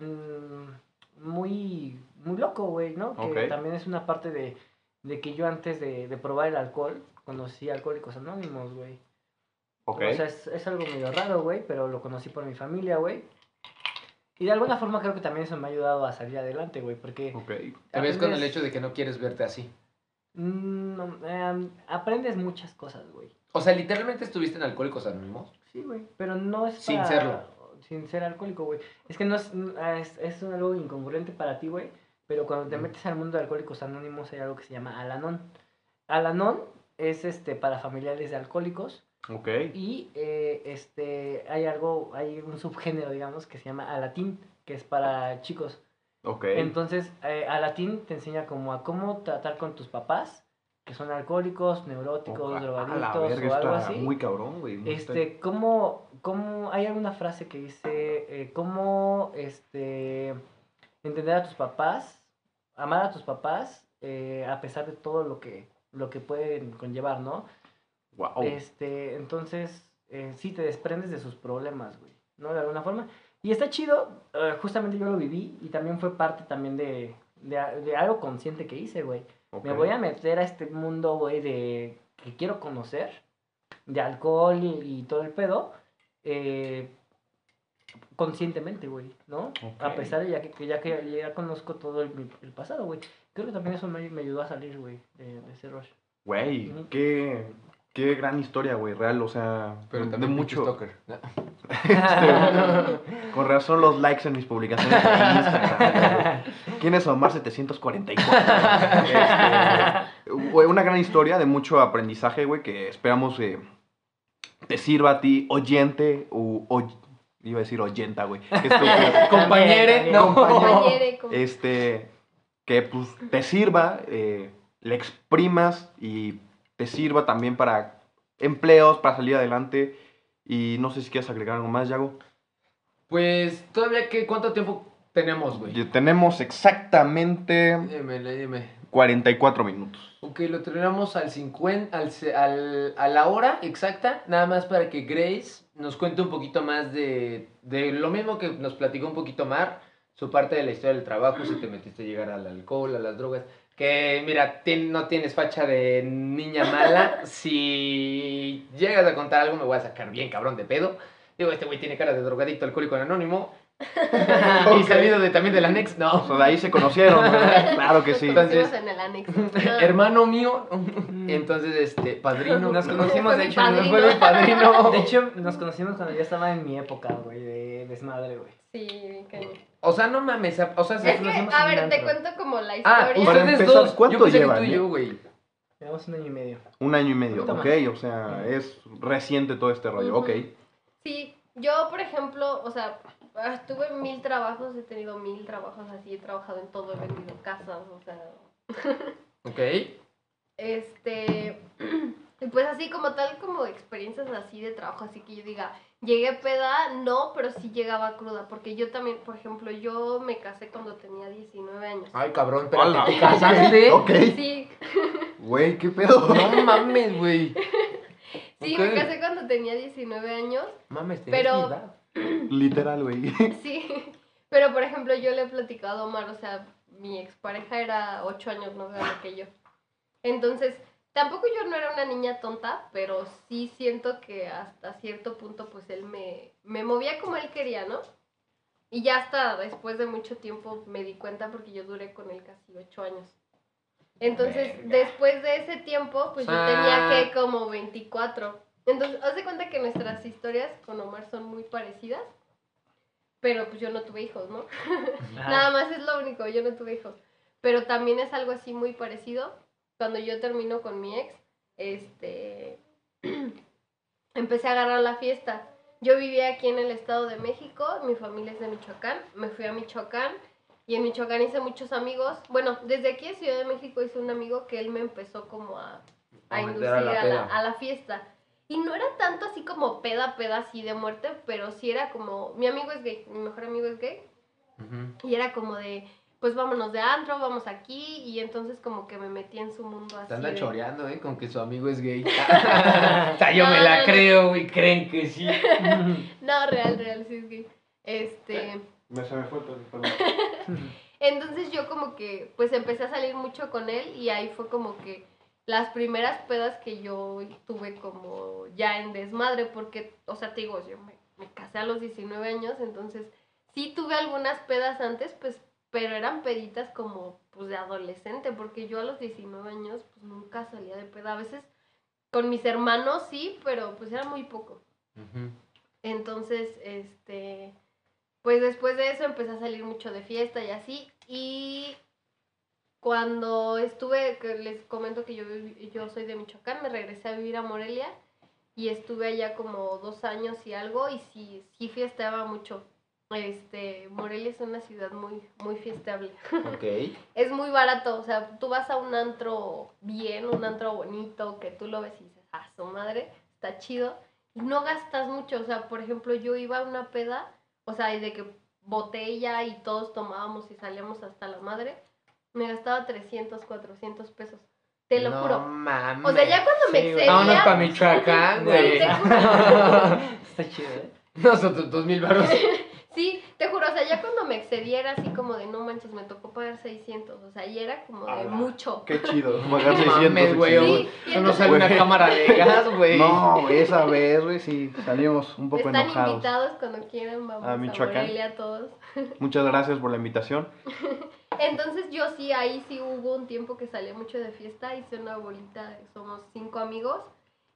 Speaker 3: mm, muy, muy loco, güey, ¿no? Que también es una parte de, de que yo antes de, de probar el alcohol, conocí Alcohólicos Anónimos, güey.
Speaker 1: Ok.
Speaker 3: O sea, es, es algo medio raro, güey, pero lo conocí por mi familia, güey. Y de alguna forma creo que también eso me ha ayudado a salir adelante, güey, porque...
Speaker 1: Ok.
Speaker 2: Te ves con el
Speaker 3: aprendes-
Speaker 2: hecho de que no quieres verte así.
Speaker 3: Mm, no, em, aprendes muchas cosas, güey.
Speaker 2: O sea, literalmente estuviste en Alcohólicos Anónimos.
Speaker 3: Sí, güey, pero no es
Speaker 2: Sin
Speaker 3: para-
Speaker 2: serlo.
Speaker 3: Sin ser alcohólico, güey. Es que no es, es, es algo incongruente para ti, güey. Pero cuando te metes al mundo de Alcohólicos Anónimos hay algo que se llama Alanon. Alanon es este para familiares de alcohólicos
Speaker 1: Ok.
Speaker 3: y eh, este hay algo, hay un subgénero, digamos, que se llama Alatín, que es para chicos.
Speaker 1: Ok.
Speaker 3: Entonces, eh, Alatín te enseña como a cómo tratar con tus papás, que son alcohólicos, neuróticos,
Speaker 1: Oh,
Speaker 3: drogadictos
Speaker 1: verga,
Speaker 3: o algo así.
Speaker 1: Muy cabrón, güey. muy-
Speaker 3: Este, ¿cómo, cómo, hay alguna frase que dice, eh, cómo, este, entender a tus papás, amar a tus papás, eh, a pesar de todo lo que, lo que pueden conllevar, ¿no?
Speaker 1: Wow.
Speaker 3: Este, entonces, eh, sí te desprendes de sus problemas, güey, ¿no? De alguna forma. Y está chido, eh, justamente yo lo viví y también fue parte también de, de, algo consciente que hice, güey. Me voy a meter a este mundo, güey, de que quiero conocer, de alcohol y, y todo el pedo, eh, conscientemente, güey, ¿no? A pesar de ya que, que ya que ya conozco todo el, pasado, güey. Creo que también eso me, me ayudó a salir, güey, de, de ese rush.
Speaker 1: Güey, qué, qué gran historia, güey, real, o sea,
Speaker 2: Pero
Speaker 1: de
Speaker 2: también
Speaker 1: mucho.
Speaker 2: mucho stalker.
Speaker 1: Este, con razón los likes en mis publicaciones de Instagram. ¿Quién es Omar 744? Este, güey, una gran historia de mucho aprendizaje, güey, que esperamos eh, te sirva a ti, oyente, o, o- iba a decir oyenta, güey. Este,
Speaker 2: Compañere, no.
Speaker 4: Compañere,
Speaker 1: este, que pues te sirva, eh, le exprimas y te sirva también para empleos, para salir adelante. Y no sé si quieres agregar algo más, Yago.
Speaker 2: Pues, todavía, que ¿cuánto tiempo tenemos, güey?
Speaker 1: Tenemos exactamente
Speaker 2: Dime, dime.
Speaker 1: 44 minutos.
Speaker 2: Ok, lo terminamos al 50, al, al- a la hora exacta, nada más para que Grace nos cuente un poquito más de, de lo mismo que nos platicó un poquito Mar, su parte de la historia del trabajo, si te metiste a llegar al alcohol, a las drogas. Que mira, no tienes facha de niña mala. Si llegas a contar algo, me voy a sacar bien cabrón de pedo. Digo, este güey tiene cara de drogadicto alcohólico anónimo. y
Speaker 1: Ok.
Speaker 2: salido de, también del anexo.
Speaker 1: O
Speaker 2: No.
Speaker 1: sea, de ahí se conocieron, ¿verdad? Claro que sí.
Speaker 2: Entonces-
Speaker 4: en el anexo. Ah.
Speaker 2: Hermano mío. Entonces, este, padrino.
Speaker 3: Nos conocimos, de hecho,
Speaker 4: padrino.
Speaker 2: Fue mi padrino.
Speaker 3: De hecho, nos conocimos cuando yo estaba en mi época, güey, de desmadre, güey.
Speaker 4: Sí, cañón.
Speaker 2: O sea, no mames. O sea, se-
Speaker 4: Es que, a ver, te cuento como la
Speaker 2: Ah,
Speaker 4: historia.
Speaker 1: Para
Speaker 2: ustedes
Speaker 1: empezar,
Speaker 2: dos.
Speaker 1: ¿cuánto
Speaker 2: yo pensé que
Speaker 1: llevan,
Speaker 2: tú y
Speaker 1: eh?
Speaker 2: yo, güey.
Speaker 3: Llevamos un año y medio.
Speaker 1: Un año y medio, ok,
Speaker 3: más.
Speaker 1: o sea, es reciente todo este rollo,
Speaker 4: Ujú.
Speaker 1: ok.
Speaker 4: Sí, yo, por ejemplo, o sea, ah, tuve mil trabajos, he tenido mil trabajos así, he trabajado en todo, he vendido casas, o sea,
Speaker 2: Ok.
Speaker 4: este, y pues así como tal, como experiencias así de trabajo, así que yo diga, llegué peda, no, pero sí llegaba cruda, porque yo también, por ejemplo, yo me casé cuando tenía 19 años.
Speaker 2: Ay, cabrón, espérate, ¿te casaste?
Speaker 1: Ok.
Speaker 4: Sí,
Speaker 1: Güey, ¿qué pedo?
Speaker 2: No mames, güey.
Speaker 4: sí, me casé cuando tenía 19 años.
Speaker 2: Mames,
Speaker 4: Pero-
Speaker 2: mi edad.
Speaker 1: Literal, güey.
Speaker 4: Sí, pero por ejemplo yo le he platicado a Omar, o sea, mi expareja era ocho años más grande que yo. Entonces, tampoco yo no era una niña tonta, pero sí siento que hasta cierto punto pues él me, me movía como él quería, ¿no? Y ya hasta después de mucho tiempo me di cuenta porque yo duré con él casi ocho años. Entonces,
Speaker 2: Verga.
Speaker 4: después de ese tiempo, pues yo
Speaker 2: Ah.
Speaker 4: tenía que como 24. Entonces, haz de cuenta que nuestras historias con Omar son muy parecidas, pero pues yo no tuve hijos, ¿no? Nada más es lo único, yo no tuve hijos. Pero también es algo así muy parecido. Cuando yo termino con mi ex, este, empecé a agarrar la fiesta. Yo vivía aquí en el Estado de México, mi familia es de Michoacán, me fui a Michoacán y en Michoacán hice muchos amigos. Bueno, desde aquí en Ciudad de México hice un amigo que él me empezó como a, a
Speaker 2: A
Speaker 4: inducir
Speaker 2: a la
Speaker 4: a la, a la fiesta. Y no era tanto así como peda, peda así de muerte, pero sí era como, mi amigo es gay, mi mejor amigo es gay, y era como de, pues vámonos de antro, vamos aquí. Y entonces como que me metí en su mundo así.
Speaker 2: Te anda
Speaker 4: de-
Speaker 2: choreando, ¿eh? Con que su amigo es gay. o sea, yo me la
Speaker 4: no,
Speaker 2: creo, güey. Creen que sí.
Speaker 4: No, real, real, sí es gay. Este...
Speaker 1: Me, se me fue.
Speaker 4: Entonces yo como que pues empecé a salir mucho con él y ahí fue como que las primeras pedas que yo tuve como ya en desmadre porque, o sea, te digo, yo me, me casé a los 19 años, entonces sí tuve algunas pedas antes, pues, pero eran peditas como pues de adolescente porque yo a los 19 años pues nunca salía de peda. A veces con mis hermanos sí, pero pues era muy poco. Entonces, este, pues después de eso empecé a salir mucho de fiesta y así. Y cuando estuve, les comento que yo, yo soy de Michoacán, me regresé a vivir a Morelia y estuve allá como dos años y algo y sí, sí fiesteaba mucho. Este, Morelia es una ciudad muy, muy fiestable. Es muy barato, o sea, tú vas a un antro bien, un antro bonito, que tú lo ves y dices, ah, su madre, está chido, y no gastas mucho, o sea, por ejemplo, yo iba a una peda, o sea, y de que botella y todos tomábamos y salíamos hasta la madre, me gastaba 300, 400 pesos, te lo
Speaker 2: no
Speaker 4: juro.
Speaker 2: Mames.
Speaker 4: O sea, ya cuando me
Speaker 3: Sí, güey.
Speaker 4: excedía...
Speaker 2: Vámonos para Michoacán, güey.
Speaker 3: Está chido, ¿eh?
Speaker 2: Nosotros, dos mil baros.
Speaker 4: Sí, te juro, o sea, ya cuando me excedía era así como de, no manches, me tocó pagar 600, o sea, y era como de
Speaker 1: Ala.
Speaker 4: mucho.
Speaker 1: Qué chido. Pagar
Speaker 2: No
Speaker 1: 600.
Speaker 2: mames, güey.
Speaker 4: Sí,
Speaker 2: no sale una
Speaker 1: Güey.
Speaker 2: cámara de gas, güey.
Speaker 1: No, güey, esa vez, güey, sí, salimos un poco
Speaker 4: Están
Speaker 1: enojados.
Speaker 4: invitados cuando quieran, vamos
Speaker 1: A
Speaker 4: a,
Speaker 1: Michoacán.
Speaker 4: Morelia todos.
Speaker 1: Muchas gracias por la invitación.
Speaker 4: Entonces yo sí, ahí sí hubo un tiempo que salía mucho de fiesta, hice una bolita, somos cinco amigos,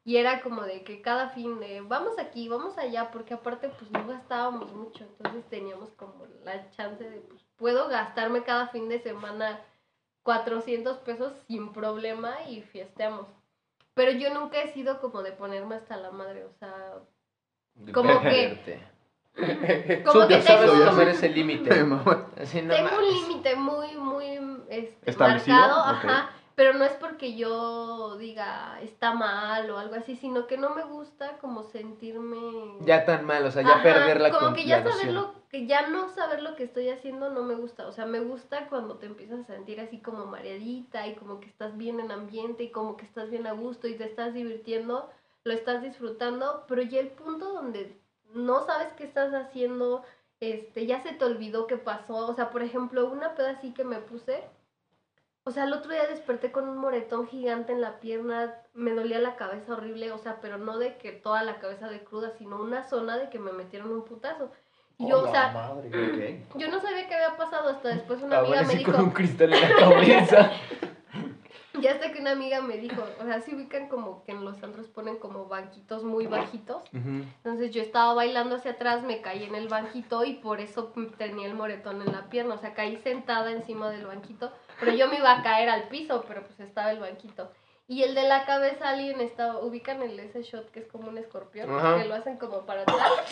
Speaker 4: y era como de que cada fin de, vamos aquí, vamos allá, porque aparte pues no gastábamos mucho, entonces teníamos como la chance de, pues puedo gastarme cada fin de semana 400 pesos sin problema y fiesteamos. Pero yo nunca he sido como de ponerme hasta la madre, o sea, Como que- como que
Speaker 2: ya sabes
Speaker 4: tengo-
Speaker 2: tomar ese límite.
Speaker 4: Tengo un límite muy, muy este,
Speaker 1: ¿Establecido?
Speaker 4: marcado, ajá, pero no es porque yo diga está mal o algo así, sino que no me gusta como sentirme...
Speaker 2: Ya tan mal, o sea, ya
Speaker 4: Ajá,
Speaker 2: perder la
Speaker 4: como
Speaker 2: con-
Speaker 4: que ya
Speaker 2: la
Speaker 4: saber
Speaker 2: noción.
Speaker 4: lo que ya no saber lo que estoy haciendo no me gusta, o sea, me gusta cuando te empiezas a sentir así como mareadita y como que estás bien en ambiente y como que estás bien a gusto y te estás divirtiendo, lo estás disfrutando, pero ya el punto donde no sabes qué estás haciendo, este, ya se te olvidó qué pasó, o sea, por ejemplo, una peda así que me puse, O sea, el otro día desperté con un moretón gigante en la pierna, me dolía la cabeza horrible, o sea, pero no de que toda la cabeza de cruda, sino una zona de que me metieron un putazo. Y yo, o sea,
Speaker 1: Madre,
Speaker 4: yo no sabía qué había pasado hasta después una
Speaker 2: Ah,
Speaker 4: amiga me dijo,
Speaker 2: con un cristal en la cabeza.
Speaker 4: ya hasta que una amiga me dijo, o sea, se ubican como que en los antros ponen como banquitos muy bajitos. Entonces yo estaba bailando hacia atrás, me caí en el banquito y por eso tenía el moretón en la pierna. O sea, caí sentada encima del banquito, pero yo me iba a caer al piso, pero pues estaba el banquito. Y el de la cabeza, alguien estaba, ubican el ese shot que es como un escorpión,
Speaker 2: Ajá.
Speaker 4: que lo hacen como para atrás.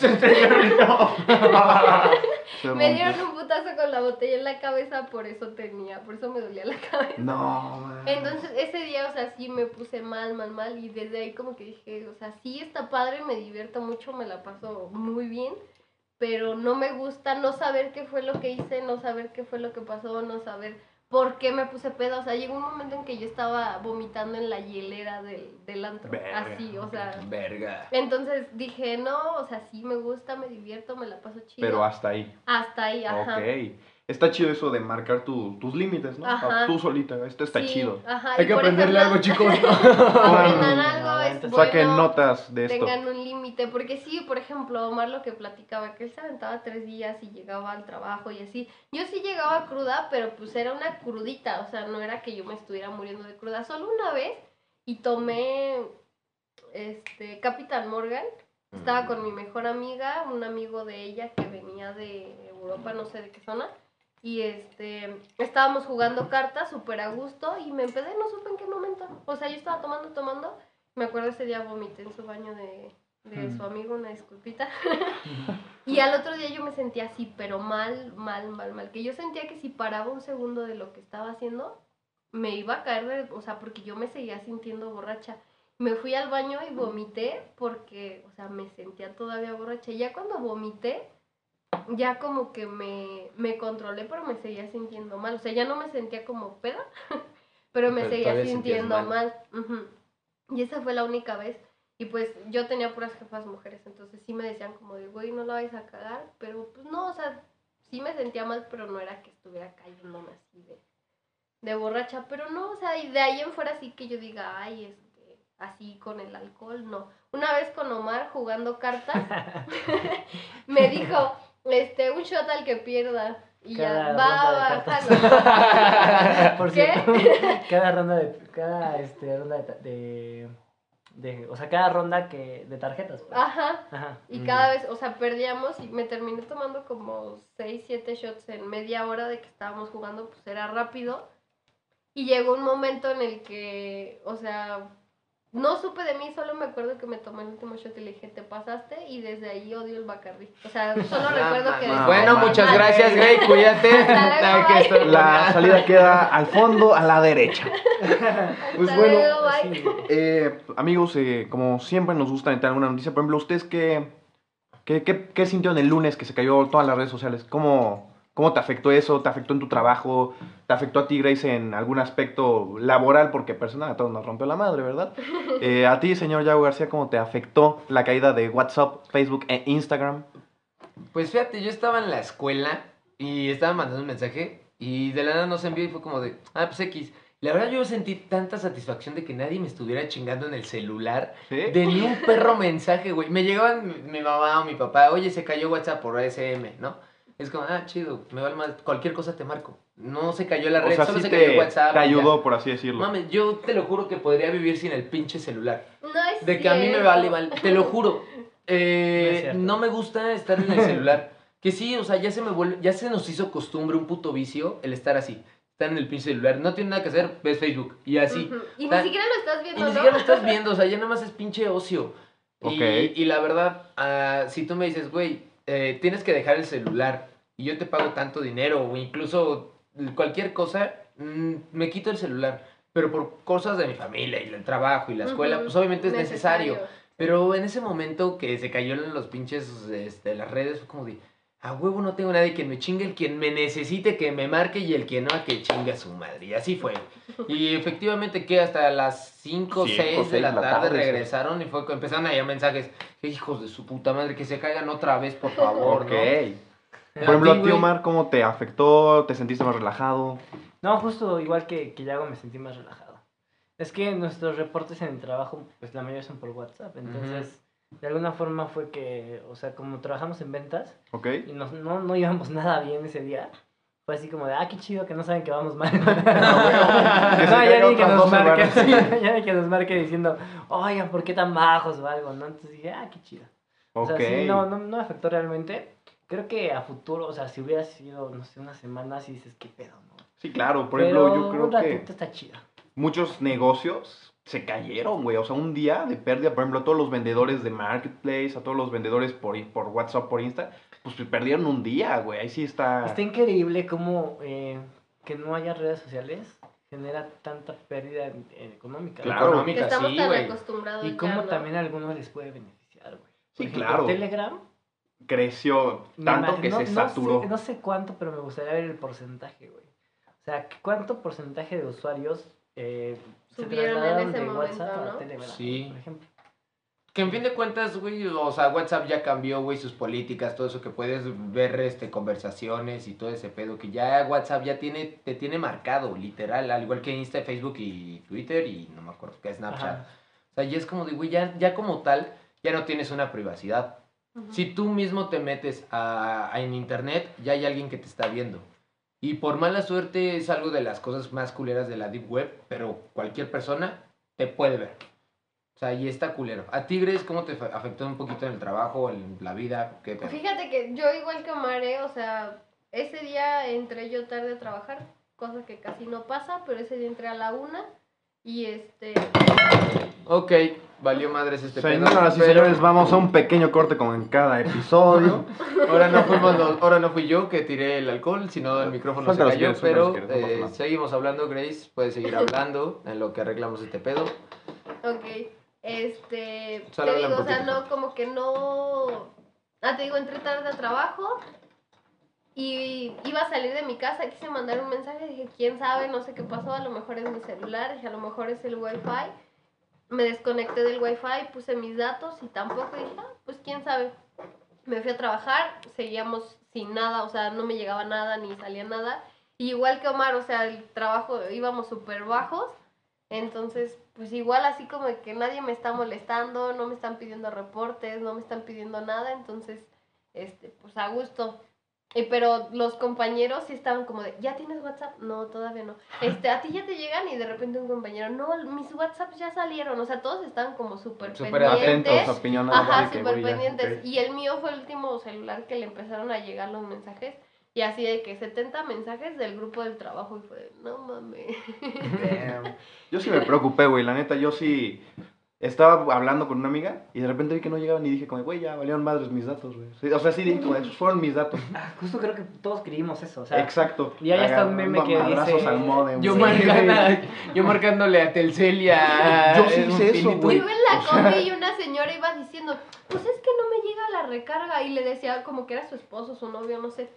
Speaker 1: Se
Speaker 4: Me dieron un putazo con la botella en la cabeza, por eso tenía, por eso me dolía la cabeza.
Speaker 1: No, man.
Speaker 4: Entonces ese día, o sea, sí me puse mal, mal, mal y desde ahí como que dije, o sea, sí está padre, me divierto mucho, me la paso muy bien, pero no me gusta no saber qué fue lo que hice, no saber qué fue lo que pasó, no saber por qué me puse pedo, o sea, llegó un momento en que yo estaba vomitando en la hielera del, del antro,
Speaker 1: Verga.
Speaker 4: así, o sea,
Speaker 2: Verga.
Speaker 4: entonces dije, no, o sea, sí me gusta, me divierto, me la paso chido.
Speaker 1: Pero hasta ahí.
Speaker 4: Hasta ahí, ajá.
Speaker 1: Ok. Está chido eso de marcar tu- tus límites, ¿no?
Speaker 4: Ajá.
Speaker 1: Tú solita, esto está
Speaker 4: Sí,
Speaker 1: chido.
Speaker 4: Ajá.
Speaker 2: Hay que aprenderle
Speaker 4: ejemplo,
Speaker 2: algo, chicos.
Speaker 4: Aprendan algo, es
Speaker 1: Saquen
Speaker 4: bueno.
Speaker 1: notas de esto.
Speaker 4: tengan un límite, porque sí, por ejemplo, Omar lo que platicaba, que él se aventaba tres días y llegaba al trabajo y así. Yo sí llegaba cruda, pero pues era una crudita, o sea, no era que yo me estuviera muriendo de cruda, solo una vez y tomé este Capitán Morgan. Estaba con mi mejor amiga, un amigo de ella que venía de Europa, no sé de qué zona. Y este, estábamos jugando cartas súper a gusto y me empecé, no supe en qué momento. O sea, yo estaba tomando, tomando. Me acuerdo ese día vomité en su baño de, de su amigo, una disculpita. y al otro día yo me sentía así, pero mal, mal, mal, mal. Que yo sentía que si paraba un segundo de lo que estaba haciendo, me iba a caer, de- o sea, porque yo me seguía sintiendo borracha. Me fui al baño y vomité porque, o sea, me sentía todavía borracha. Y ya cuando vomité, ya como que me, me controlé, pero me seguía sintiendo mal. O sea, ya no me sentía como peda, pero me
Speaker 2: Pero
Speaker 4: seguía sintiendo
Speaker 2: mal.
Speaker 4: mal. Y esa fue la única vez. Y pues yo tenía puras jefas mujeres, entonces sí me decían como de, güey, no la vais a cagar, pero pues no, o sea, sí me sentía mal, pero no era que estuviera cayéndome así de, de borracha, pero no, o sea, y de ahí en fuera sí que yo diga, ay, este, así con el alcohol, no. Una vez con Omar jugando cartas, me dijo, este, un shot al que pierda. Y
Speaker 3: Cada
Speaker 4: ya, va, jalo.
Speaker 3: Por cierto, cada ronda de. Cada este, ronda de, de- O sea, cada ronda que de tarjetas. pues.
Speaker 4: Ajá.
Speaker 3: Ajá.
Speaker 4: Y
Speaker 2: Mm.
Speaker 4: cada vez, o sea, perdíamos y me terminé tomando como 6, 7 shots en media hora de que estábamos jugando, pues era rápido. Y llegó un momento en el que, o sea, no supe de mí, solo me acuerdo que me tomé el último shot y le dije, te pasaste, y desde ahí odio el Bacardi. O sea, solo recuerdo que...
Speaker 2: Bueno, muchas gracias, Grey. Cuídate.
Speaker 4: Luego,
Speaker 1: La salida queda al fondo, a la derecha.
Speaker 4: Hasta
Speaker 1: Pues bueno,
Speaker 4: luego, bye.
Speaker 3: Sí.
Speaker 1: Eh, amigos, eh, como siempre nos gusta entrar alguna noticia. Por ejemplo, ¿ustedes qué, qué, qué, qué sintieron el lunes que se cayó todas las redes sociales? ¿Cómo, ¿Cómo te afectó eso? ¿Te afectó en tu trabajo? ¿Te afectó a ti, Grace, en algún aspecto laboral? Porque personal a todos nos rompió la madre, ¿verdad? Eh, a ti, señor Yago García, ¿cómo te afectó la caída de WhatsApp, Facebook e Instagram?
Speaker 2: Pues fíjate, yo estaba en la escuela y estaba mandando un mensaje y de la nada no se envió y fue como de, ah, pues X. La verdad yo sentí tanta satisfacción de que nadie me estuviera chingando en el celular.
Speaker 1: ¿Sí?
Speaker 2: De ni un perro mensaje, güey. Me llegaban mi, mi mamá o mi papá, oye, se cayó WhatsApp por SM, ¿no? Es como, ah, chido, me vale más, cualquier cosa te marco. No se cayó la
Speaker 1: O
Speaker 2: red,
Speaker 1: sea,
Speaker 2: solo
Speaker 1: sí
Speaker 2: se
Speaker 1: te,
Speaker 2: cayó WhatsApp.
Speaker 1: te
Speaker 2: y ya.
Speaker 1: ayudó, por así decirlo.
Speaker 2: Mames, yo te lo juro que podría vivir sin el pinche celular.
Speaker 4: No es
Speaker 2: De que a mí me
Speaker 4: cierto.
Speaker 2: vale, vale. Te lo juro. Eh,
Speaker 3: No cierto.
Speaker 2: no me gusta estar en el celular. Que sí, o sea, ya se me vuelve, ya se nos hizo costumbre, un puto vicio, el estar así. Estar en el pinche celular. No tiene nada que hacer, ves Facebook. Y así.
Speaker 4: Ujú. Y
Speaker 2: Ta-
Speaker 4: ni siquiera lo estás
Speaker 2: Y
Speaker 4: viendo,
Speaker 2: ni
Speaker 4: ¿no?
Speaker 2: siquiera lo estás viendo, o sea, ya nada más es pinche ocio. Y,
Speaker 1: Ok.
Speaker 2: y la verdad, ah, si tú me dices, güey, eh, tienes que dejar el celular y yo te pago tanto dinero o incluso cualquier cosa, mm, me quito el celular. Pero por cosas de mi familia y el trabajo y la escuela, pues obviamente es necesario. Pero en ese momento que se cayó en los pinches, este, las redes, fue como de, a huevo no tengo nadie que me chingue, el quien me necesite que me marque y el que no, a que chingue a su madre. Y así fue. Y efectivamente que hasta las 5 o
Speaker 1: Cinco,
Speaker 2: 6 de
Speaker 1: seis
Speaker 2: la
Speaker 1: de la
Speaker 2: tarde regresaron y fue empezaron a llegar mensajes, "Qué hijos de su puta madre, que se caigan otra vez, por favor,
Speaker 1: Ok.
Speaker 2: ¿no?
Speaker 1: Por ejemplo, a
Speaker 2: ti?
Speaker 1: Omar, ¿cómo te afectó? ¿Te sentiste más relajado?
Speaker 3: No, justo igual que, que Yago me sentí más relajado. Es que nuestros reportes en el trabajo, pues la mayoría son por WhatsApp. Entonces, de alguna forma fue que, o sea, como trabajamos en ventas
Speaker 1: ¿Ok?
Speaker 3: y nos- no, no íbamos nada bien ese día, fue así como de, ah, qué chido que no saben que vamos mal.
Speaker 1: Se
Speaker 3: no, ya ni que nos marque, sí, ya ni que nos marque diciendo, oigan, ¿por qué tan bajos o algo? ¿no? Entonces dije, ah, qué chido. O
Speaker 1: Ok.
Speaker 3: sea, sí, no, no, no me afectó realmente. Creo que a futuro, o sea, si hubiera sido, no sé, una semana, sí dices, qué pedo, ¿no?
Speaker 1: Sí, claro. Por
Speaker 3: Pero
Speaker 1: ejemplo, yo creo
Speaker 3: un ratito
Speaker 1: que
Speaker 3: está chido.
Speaker 1: muchos negocios se cayeron, güey. O sea, un día de pérdida, por ejemplo, a todos los vendedores de Marketplace, a todos los vendedores por, por WhatsApp, por Insta, pues perdieron un día, güey. Ahí sí está...
Speaker 3: Está increíble cómo eh, que no haya redes sociales genera tanta pérdida económica.
Speaker 1: Claro.
Speaker 2: Económica,
Speaker 4: estamos
Speaker 2: sí,
Speaker 4: tan
Speaker 2: güey.
Speaker 4: acostumbrados
Speaker 3: Y cómo
Speaker 4: ¿no?
Speaker 3: también a algunos les puede beneficiar, güey.
Speaker 1: Sí,
Speaker 3: ejemplo,
Speaker 1: claro.
Speaker 3: Telegram.
Speaker 1: Creció tanto que
Speaker 3: no-
Speaker 1: se
Speaker 3: no sé-
Speaker 1: saturó.
Speaker 3: No sé, cuánto, pero me gustaría ver el porcentaje, güey. O sea, ¿cuánto porcentaje de usuarios eh, se
Speaker 4: Subieron en ese
Speaker 3: de
Speaker 4: momento,
Speaker 3: WhatsApp
Speaker 4: ¿no?
Speaker 3: a Telegram,
Speaker 2: Sí.
Speaker 3: por ejemplo?
Speaker 2: Que en fin de cuentas, güey, o sea, WhatsApp ya cambió, güey, sus políticas, todo eso que puedes ver, este, conversaciones y todo ese pedo, que ya WhatsApp ya tiene, te tiene marcado, literal, al igual que Insta, Facebook y Twitter y no me acuerdo qué Snapchat.
Speaker 3: Ajá.
Speaker 2: O sea, ya es como de, güey, ya, ya como tal, ya no tienes una privacidad.
Speaker 4: Ujú.
Speaker 2: Si tú mismo te metes a, a- en internet, ya hay alguien que te está viendo. Y por mala suerte es algo de las cosas más culeras de la Deep Web, pero cualquier persona te puede ver. O sea, y está culero. ¿A Tigres cómo te afectó un poquito en el trabajo, en la vida? ¿Qué?
Speaker 4: Fíjate que yo igual que Omar, ¿eh? o sea, ese día entré yo tarde a trabajar, cosa que casi no pasa, pero ese día entré a la una y este...
Speaker 2: Ok, valió madres este pedo.
Speaker 1: Señoras y señores, vamos a un pequeño corte como en cada episodio.
Speaker 2: Ahora no, fuimos los- ahora no fui yo que tiré el alcohol, sino el micrófono se cayó, pero eh, seguimos hablando, Grace, puedes seguir hablando en lo que arreglamos este pedo.
Speaker 4: Ok, este,
Speaker 2: Solo
Speaker 4: te digo, o sea, no, como que no, ah, te digo, entré tarde a trabajo y iba a salir de mi casa, quise mandar un mensaje, dije, quién sabe, no sé qué pasó, a lo mejor es mi celular, dije, a lo mejor es el wifi, me desconecté del wifi, puse mis datos y tampoco, dije, ah, pues quién sabe, me fui a trabajar, seguíamos sin nada, o sea, no me llegaba nada ni salía nada, igual que Omar, o sea, el trabajo íbamos súper bajos, entonces, pues igual así como que nadie me está molestando, no me están pidiendo reportes, no me están pidiendo nada, entonces, este, pues a gusto. Y pero los compañeros sí estaban como de, ¿ya tienes WhatsApp? No, todavía no. Este, a ti ya te llegan y de repente un compañero, no, mis WhatsApps ya salieron. O sea, todos estaban como súper
Speaker 2: Súper
Speaker 4: pendientes.
Speaker 1: Atentos, opinionados.
Speaker 4: Ajá, súper pendientes. Y el mío fue el último celular que le empezaron a llegar los mensajes. Y así de que 70 mensajes del grupo del trabajo. Y fue, de, no mames.
Speaker 1: Damn. Yo sí me preocupé, güey. La neta, yo sí estaba hablando con una amiga y de repente vi que no llegaban y dije como, güey, ya valieron madres mis datos, güey. Sí, o sea, sí dije como, esos fueron mis datos.
Speaker 3: Ah, justo creo que todos creímos eso. O sea,
Speaker 1: Exacto.
Speaker 3: y ahí está un meme que dice-
Speaker 1: al modem,
Speaker 2: Yo, marcando- yo marcándole a Telcel y a...
Speaker 1: Yo sí hice eso, güey.
Speaker 4: Yo en la
Speaker 1: o sea-
Speaker 4: combi y una señora iba diciendo, pues es que no me llega la recarga. Y le decía como que era su esposo, su novio, no sé.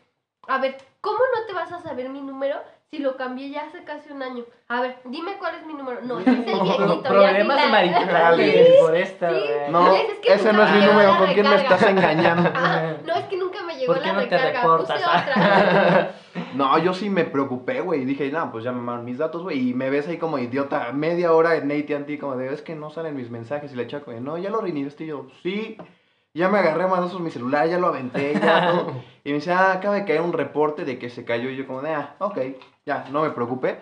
Speaker 4: A ver, ¿cómo no te vas a saber mi número si lo cambié ya hace casi un año? A ver, dime cuál es mi número. No, ese es el viejito.
Speaker 3: Problemas maritales
Speaker 4: Sí,
Speaker 3: por esta.
Speaker 4: sí.
Speaker 3: güey.
Speaker 1: No,
Speaker 4: Es que
Speaker 1: ese
Speaker 4: nunca
Speaker 1: no es
Speaker 4: me
Speaker 1: mi número.
Speaker 4: la
Speaker 1: ¿Con quién me
Speaker 4: recarga.
Speaker 1: estás engañando?
Speaker 4: Ah, no, es que nunca me llegó
Speaker 3: ¿Por qué
Speaker 4: la
Speaker 3: no te
Speaker 4: recarga.
Speaker 3: reportas,
Speaker 4: Puse otra.
Speaker 1: No, yo sí me preocupé, güey. Dije, no, pues ya me mandaron mis datos, güey. Y me ves ahí como idiota, media hora en AT&T, como de, es que no salen mis mensajes. Y le echaco, no, ya lo reiniciaste. Y yo, sí. Ya me agarré más mi celular, ya lo aventé, ya todo. Y me dice, ah, acaba de caer un reporte de que se cayó. Y yo como de, ah, ok, ya, no me preocupé.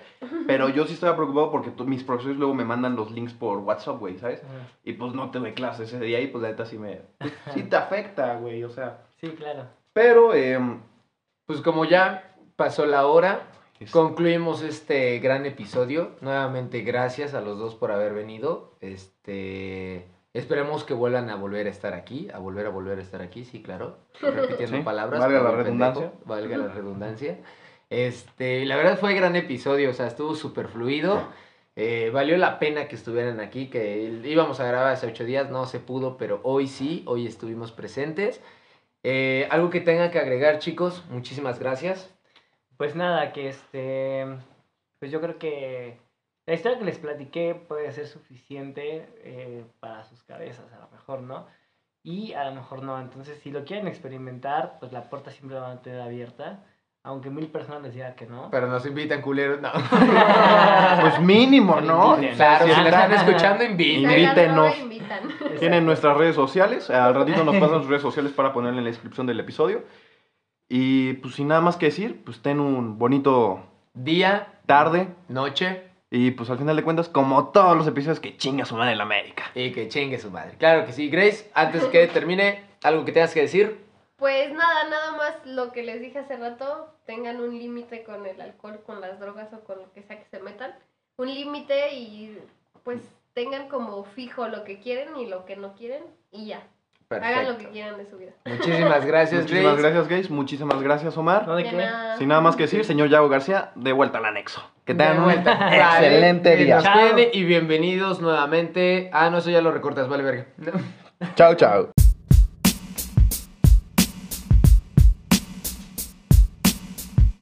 Speaker 1: Pero yo sí estaba preocupado porque mis profesores luego me mandan los links por WhatsApp, güey, ¿sabes?
Speaker 3: Ajá.
Speaker 1: Y pues no tuve clases ese día y pues la neta sí me... pues, sí te afecta, güey, o sea...
Speaker 3: Sí, claro.
Speaker 1: Pero, em,
Speaker 2: Pues como ya pasó la hora,
Speaker 1: es-
Speaker 2: concluimos este gran episodio. Nuevamente, gracias a los dos por haber venido. Este... Esperemos que vuelvan a volver a estar aquí, a volver a volver a estar aquí, sí, claro. Repitiendo
Speaker 1: Sí,
Speaker 2: palabras.
Speaker 1: valga la redundancia.
Speaker 2: pendejo, valga la redundancia. Este, la verdad fue gran episodio, o sea, estuvo súper fluido. Eh, valió la pena que estuvieran aquí, que íbamos a grabar hace ocho días, no se pudo, pero hoy sí, hoy estuvimos presentes. Eh, algo que tengan que agregar, chicos, muchísimas gracias.
Speaker 3: Pues nada, que este. Pues yo creo que la historia que les platiqué puede ser suficiente eh, para sus cabezas, a lo mejor, ¿no? Y a lo mejor no. Entonces, si lo quieren experimentar, pues la puerta siempre la van a tener abierta. Aunque mil personas les digan que no.
Speaker 2: Pero nos invitan culeros, no.
Speaker 1: Pues mínimo, ¿no?
Speaker 3: Inviten.
Speaker 2: Claro, si nos
Speaker 1: están-
Speaker 2: escuchando, inviten.
Speaker 1: Invítenos. Tienen nuestras redes sociales. Al ratito nos pasan sus redes sociales para ponerle en la descripción del episodio. Y pues sin nada más que decir, pues ten un bonito
Speaker 2: Día,
Speaker 1: tarde.
Speaker 2: noche
Speaker 1: Y pues al final de cuentas, como todos los episodios, que chinga su madre la América.
Speaker 2: y que chingue su madre. Claro que sí. Grace, antes que termine, algo que tengas que decir.
Speaker 4: Pues nada, nada más lo que les dije hace rato, tengan un límite con el alcohol, con las drogas o con lo que sea que se metan. Un límite y pues tengan como fijo lo que quieren y lo que no quieren y ya. Hagan lo que quieran de su vida.
Speaker 2: Muchísimas gracias,
Speaker 1: Muchísimas
Speaker 2: Grace.
Speaker 1: gracias, Gays. Muchísimas gracias, Omar.
Speaker 3: ¿No de
Speaker 4: De
Speaker 3: qué?
Speaker 4: nada.
Speaker 1: Sin nada más que decir, señor Yago García, de vuelta al anexo. Que tengan un excelente día.
Speaker 2: y bienvenidos nuevamente. Ah, no, eso ya lo recortas, vale, verga.
Speaker 1: Chao, chao.